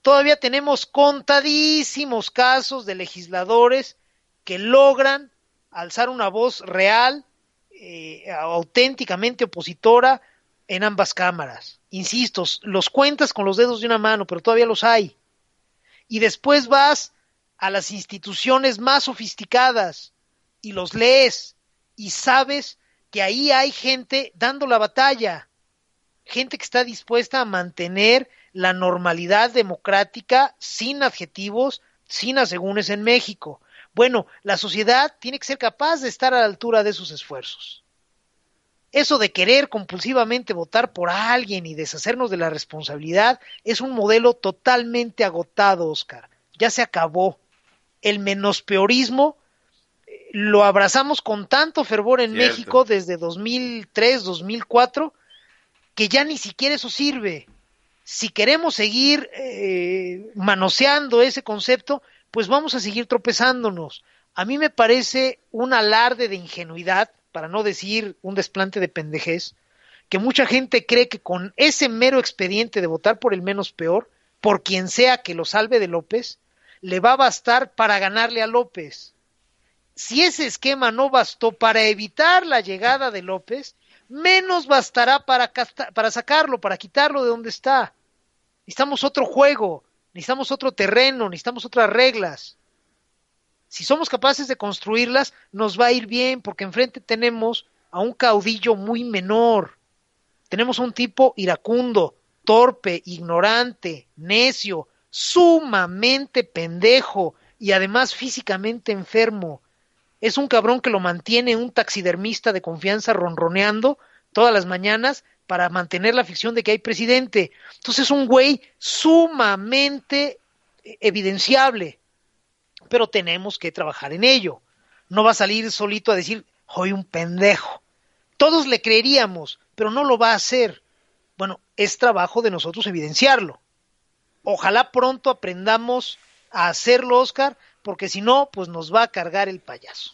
B: Todavía tenemos contadísimos casos de legisladores que logran alzar una voz real, eh, auténticamente opositora en ambas cámaras. Insisto, los cuentas con los dedos de una mano, pero todavía los hay. Y después vas a las instituciones más sofisticadas y los lees y sabes que ahí hay gente dando la batalla, gente que está dispuesta a mantener la normalidad democrática sin adjetivos, sin asegúnes en México. Bueno, la sociedad tiene que ser capaz de estar a la altura de sus esfuerzos. Eso de querer compulsivamente votar por alguien y deshacernos de la responsabilidad es un modelo totalmente agotado, Oscar. Ya se acabó. El menospeorismo eh, lo abrazamos con tanto fervor en
A: Cierto.
B: México desde 2003, 2004, que ya ni siquiera eso sirve. Si queremos seguir eh, manoseando ese concepto, pues vamos a seguir tropezándonos. A mí me parece un alarde de ingenuidad, para no decir un desplante de pendejez, que mucha gente cree que con ese mero expediente de votar por el menos peor, por quien sea que lo salve de López, le va a bastar para ganarle a López. Si ese esquema no bastó para evitar la llegada de López, menos bastará para, para sacarlo, para quitarlo de donde está. Necesitamos otro juego, necesitamos otro terreno, necesitamos otras reglas. Si somos capaces de construirlas, nos va a ir bien, porque enfrente tenemos a un caudillo muy menor. Tenemos a un tipo iracundo, torpe, ignorante, necio, sumamente pendejo y además físicamente enfermo. Es un cabrón que lo mantiene un taxidermista de confianza ronroneando todas las mañanas para mantener la ficción de que hay presidente. Entonces es un güey sumamente evidenciable, pero tenemos que trabajar en ello. No va a salir solito a decir, soy un pendejo. Todos le creeríamos, pero no lo va a hacer. Bueno, es trabajo de nosotros evidenciarlo. Ojalá pronto aprendamos a hacerlo, Oscar, porque si no, pues nos va a cargar el payaso.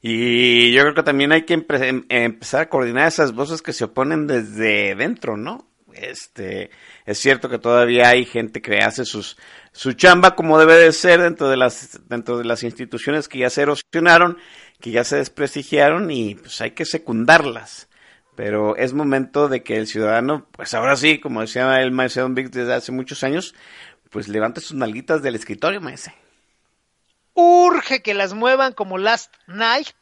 A: Y yo creo que también hay que em- empezar a coordinar esas voces que se oponen desde dentro, ¿no? Este, es cierto que todavía hay gente que hace sus, su chamba como debe de ser dentro de las, dentro de las instituciones que ya se erosionaron, que ya se desprestigiaron y pues hay que secundarlas. Pero es momento de que el ciudadano, pues ahora sí, como decía el maestro Don Vic desde hace muchos años, pues levante sus nalguitas del escritorio, maese.
B: Urge que las muevan como Last Night,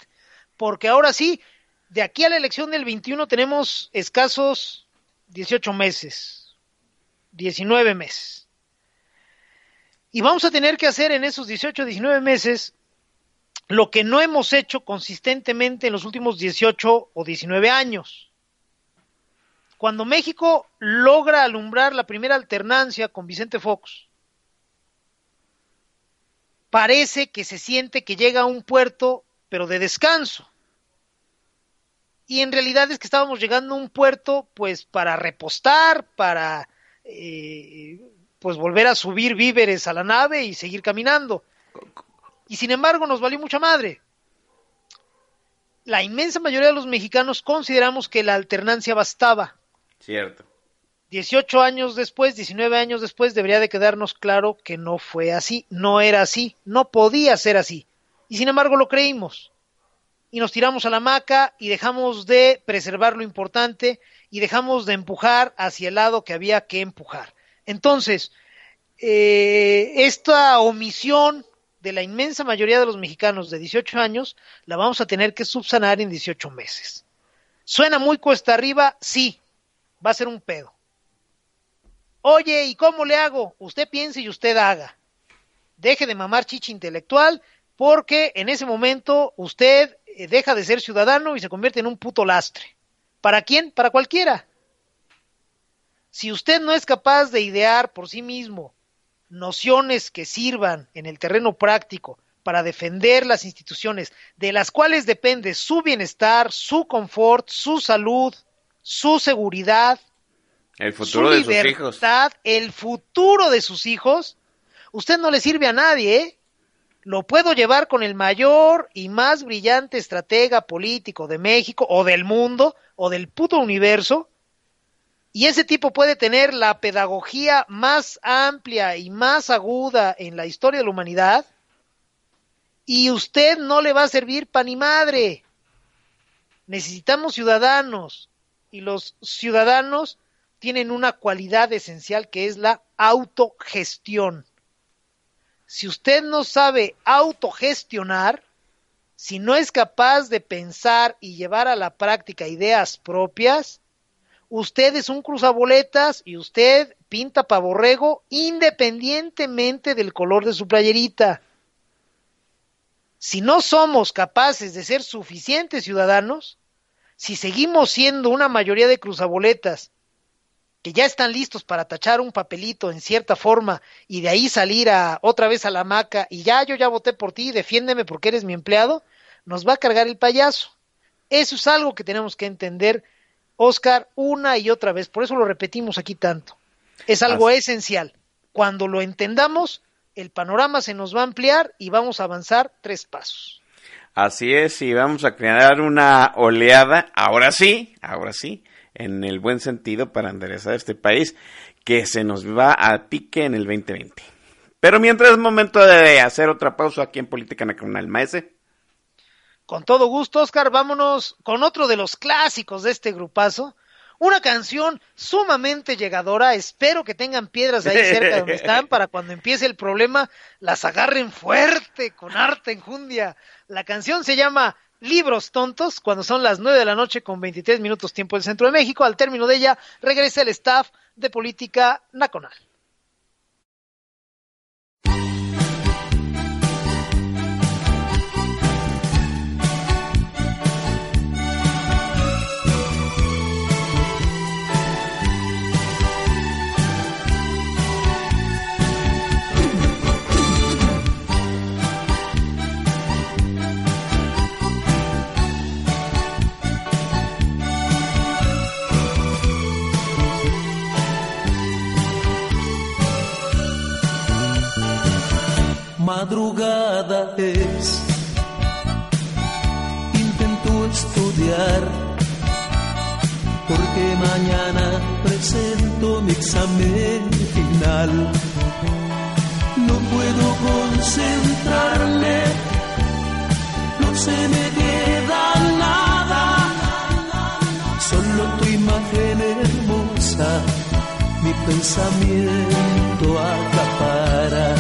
B: porque ahora sí, de aquí a la elección del 21 tenemos escasos 18 meses, 19 meses. Y vamos a tener que hacer en esos 18, 19 meses lo que no hemos hecho consistentemente en los últimos 18 o 19 años. Cuando México logra alumbrar la primera alternancia con Vicente Fox, parece que se siente que llega a un puerto, pero de descanso. Y en realidad es que estábamos llegando a un puerto, pues para repostar, para eh, pues volver a subir víveres a la nave y seguir caminando. Y sin embargo nos valió mucha madre. La inmensa mayoría de los mexicanos consideramos que la alternancia bastaba.
A: Cierto.
B: 18 años después, 19 años después, debería de quedarnos claro que no fue así, no era así, no podía ser así. Y sin embargo lo creímos. Y nos tiramos a la hamaca y dejamos de preservar lo importante y dejamos de empujar hacia el lado que había que empujar. Entonces, eh, esta omisión de la inmensa mayoría de los mexicanos de 18 años la vamos a tener que subsanar en 18 meses. ¿Suena muy cuesta arriba? Sí, va a ser un pedo. Oye, ¿y cómo le hago? Usted piense y usted haga. Deje de mamar chichi intelectual porque en ese momento usted eh, deja de ser ciudadano y se convierte en un puto lastre. ¿Para quién? Para cualquiera. Si usted no es capaz de idear por sí mismo nociones que sirvan en el terreno práctico para defender las instituciones de las cuales depende su bienestar, su confort, su salud, su seguridad,
A: El
B: su
A: futuro de sus hijos.
B: libertad, el futuro de sus hijos, usted no le sirve a nadie, ¿eh? lo puedo llevar con el mayor y más brillante estratega político de México o del mundo o del puto universo. Y ese tipo puede tener la pedagogía más amplia y más aguda en la historia de la humanidad. Y usted no le va a servir pan ni madre. Necesitamos ciudadanos. Y los ciudadanos tienen una cualidad esencial que es la autogestión. Si usted no sabe autogestionar, si no es capaz de pensar y llevar a la práctica ideas propias, usted es un cruzaboletas y usted pinta pavorrego independientemente del color de su playerita. Si no somos capaces de ser suficientes ciudadanos, si seguimos siendo una mayoría de cruzaboletas que ya están listos para tachar un papelito en cierta forma y de ahí salir a otra vez a la hamaca y ya yo ya voté por ti, defiéndeme porque eres mi empleado, nos va a cargar el payaso. Eso es algo que tenemos que entender, Oscar, una y otra vez. Por eso lo repetimos aquí tanto. Es algo
A: Así.
B: esencial. Cuando lo entendamos, el panorama se nos va a ampliar y vamos a avanzar tres pasos.
A: Así es, y vamos a crear una oleada, ahora sí, ahora sí, en el buen sentido para enderezar este país que se nos va a pique en el 2020. Pero mientras es momento de hacer otra pausa aquí en Política Nacional, Maese.
B: Con todo gusto, Oscar, vámonos con otro de los clásicos de este grupazo. Una canción sumamente llegadora. Espero que tengan piedras ahí cerca de donde están para (laughs) cuando empiece el problema las agarren fuerte, con harta enjundia. La canción se llama Libros Tontos, cuando son las 9 de la noche con 23 minutos tiempo del centro de México. Al término de ella, regresa el staff de Política Nacional.
C: Madrugada es, intento estudiar, porque mañana presento mi examen final. No puedo concentrarme, no se me queda nada, solo tu imagen hermosa, mi pensamiento acapara.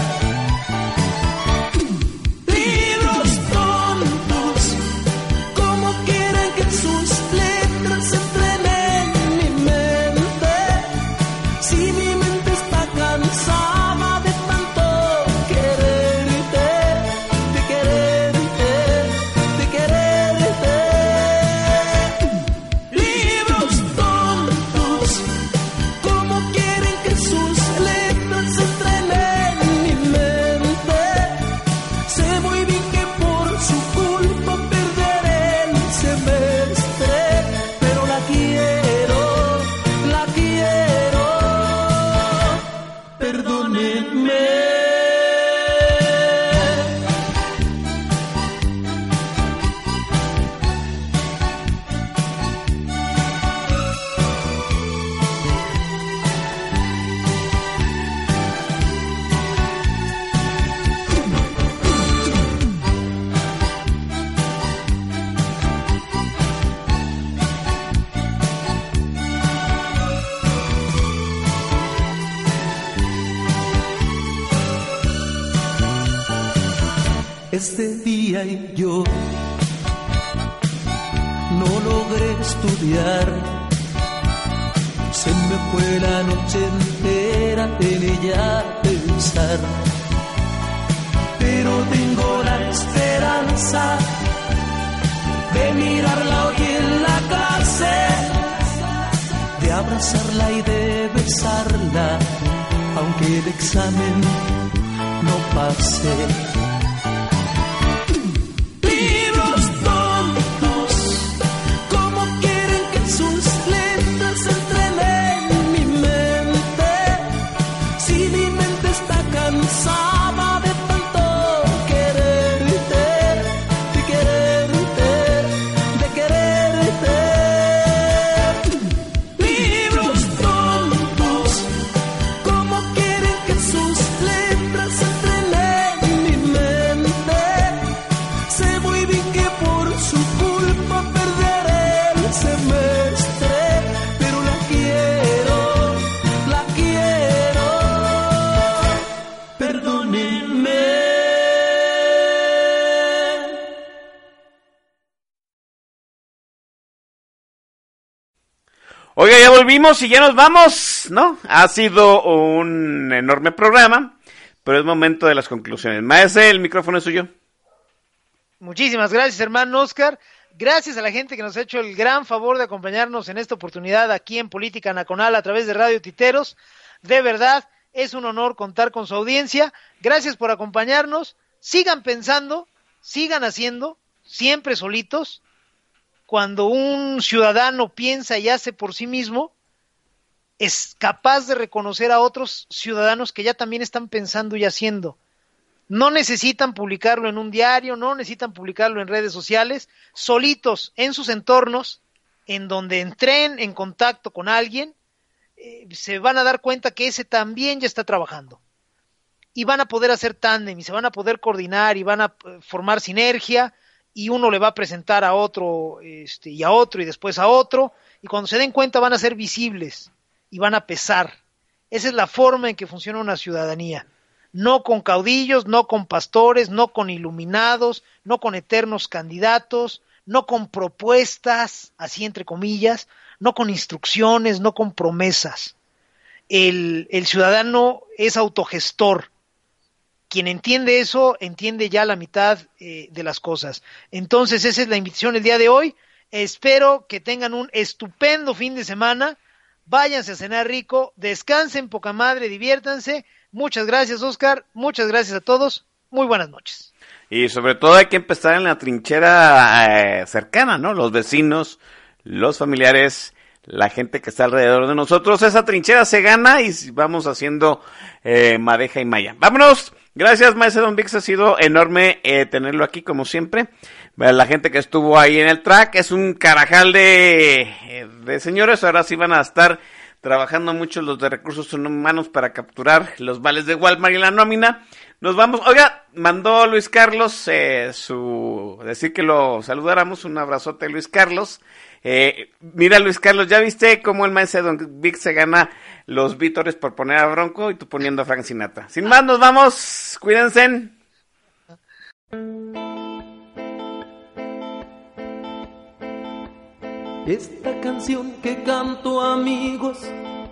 A: Volvimos y ya nos vamos, ¿no? Ha sido un enorme programa, pero es momento de las conclusiones. Maese, el micrófono es suyo.
B: Muchísimas gracias, hermano Oscar. Gracias a la gente que nos ha hecho el gran favor de acompañarnos en esta oportunidad aquí en Política Nacional a través de Radio Titeros. De verdad, es un honor contar con su audiencia. Gracias por acompañarnos. Sigan pensando, sigan haciendo, siempre solitos. Cuando un ciudadano piensa y hace por sí mismo, es capaz de reconocer a otros ciudadanos que ya también están pensando y haciendo. No necesitan publicarlo en un diario, no necesitan publicarlo en redes sociales, solitos en sus entornos, en donde entren en contacto con alguien, eh, se van a dar cuenta que ese también ya está trabajando. Y van a poder hacer tándem y se van a poder coordinar y van a eh, formar sinergia y uno le va a presentar a otro este, y a otro y después a otro y cuando se den cuenta van a ser visibles y van a pesar. Esa es la forma en que funciona una ciudadanía no con caudillos, no con pastores, no con iluminados, no con eternos candidatos, no con propuestas, así entre comillas, no con instrucciones, no con promesas. El, el ciudadano es autogestor. Quien entiende eso, entiende ya la mitad eh, de las cosas. Entonces, esa es la invitación el día de hoy. Espero que tengan un estupendo fin de semana. Váyanse a cenar rico, descansen poca madre, diviértanse Muchas gracias, Oscar. Muchas gracias a todos. Muy buenas noches.
A: Y sobre todo hay que empezar en la trinchera eh, cercana, ¿no? Los vecinos, los familiares, la gente que está alrededor de nosotros. Esa trinchera se gana y vamos haciendo eh, madeja y malla. Vámonos. Gracias, Maestro Don Vix. Ha sido enorme eh, tenerlo aquí, como siempre. La gente que estuvo ahí en el track es un carajal de, eh, de señores. Ahora sí van a estar trabajando mucho los de recursos humanos para capturar los vales de Walmart y la nómina. Nos vamos. Oiga, mandó Luis Carlos eh, su decir que lo saludáramos. Un abrazote, Luis Carlos. Eh, mira, Luis Carlos, ¿ya viste cómo el maestro Don Vic se gana los vítores por poner a Bronco y tú poniendo a Frank Sinatra? Sin más, nos vamos. Cuídense.
C: Esta canción que canto amigos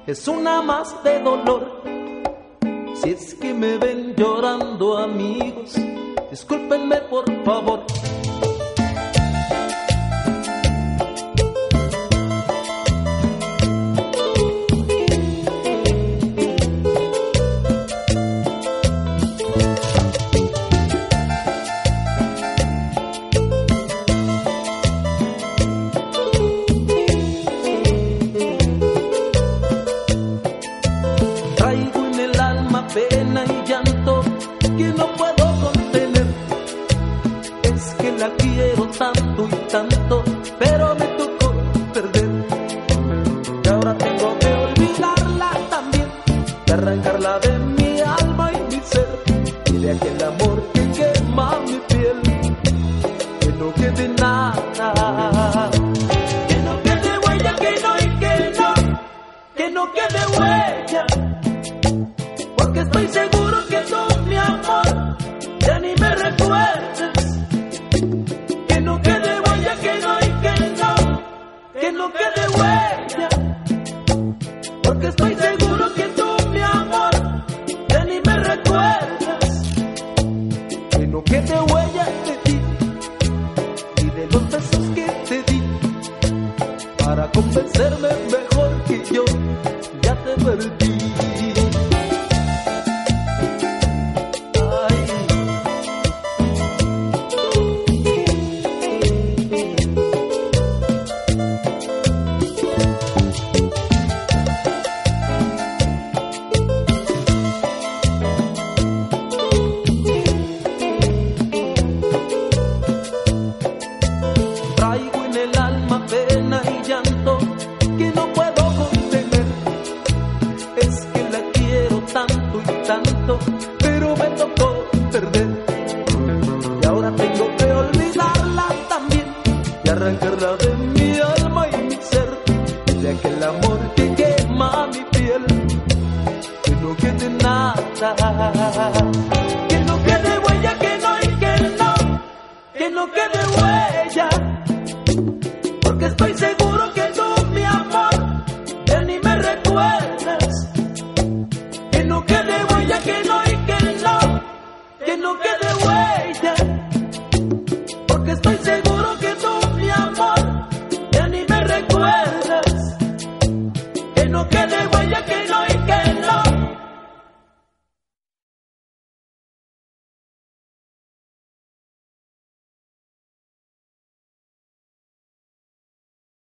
C: es una más de dolor. Si es que me ven llorando amigos, discúlpenme por favor.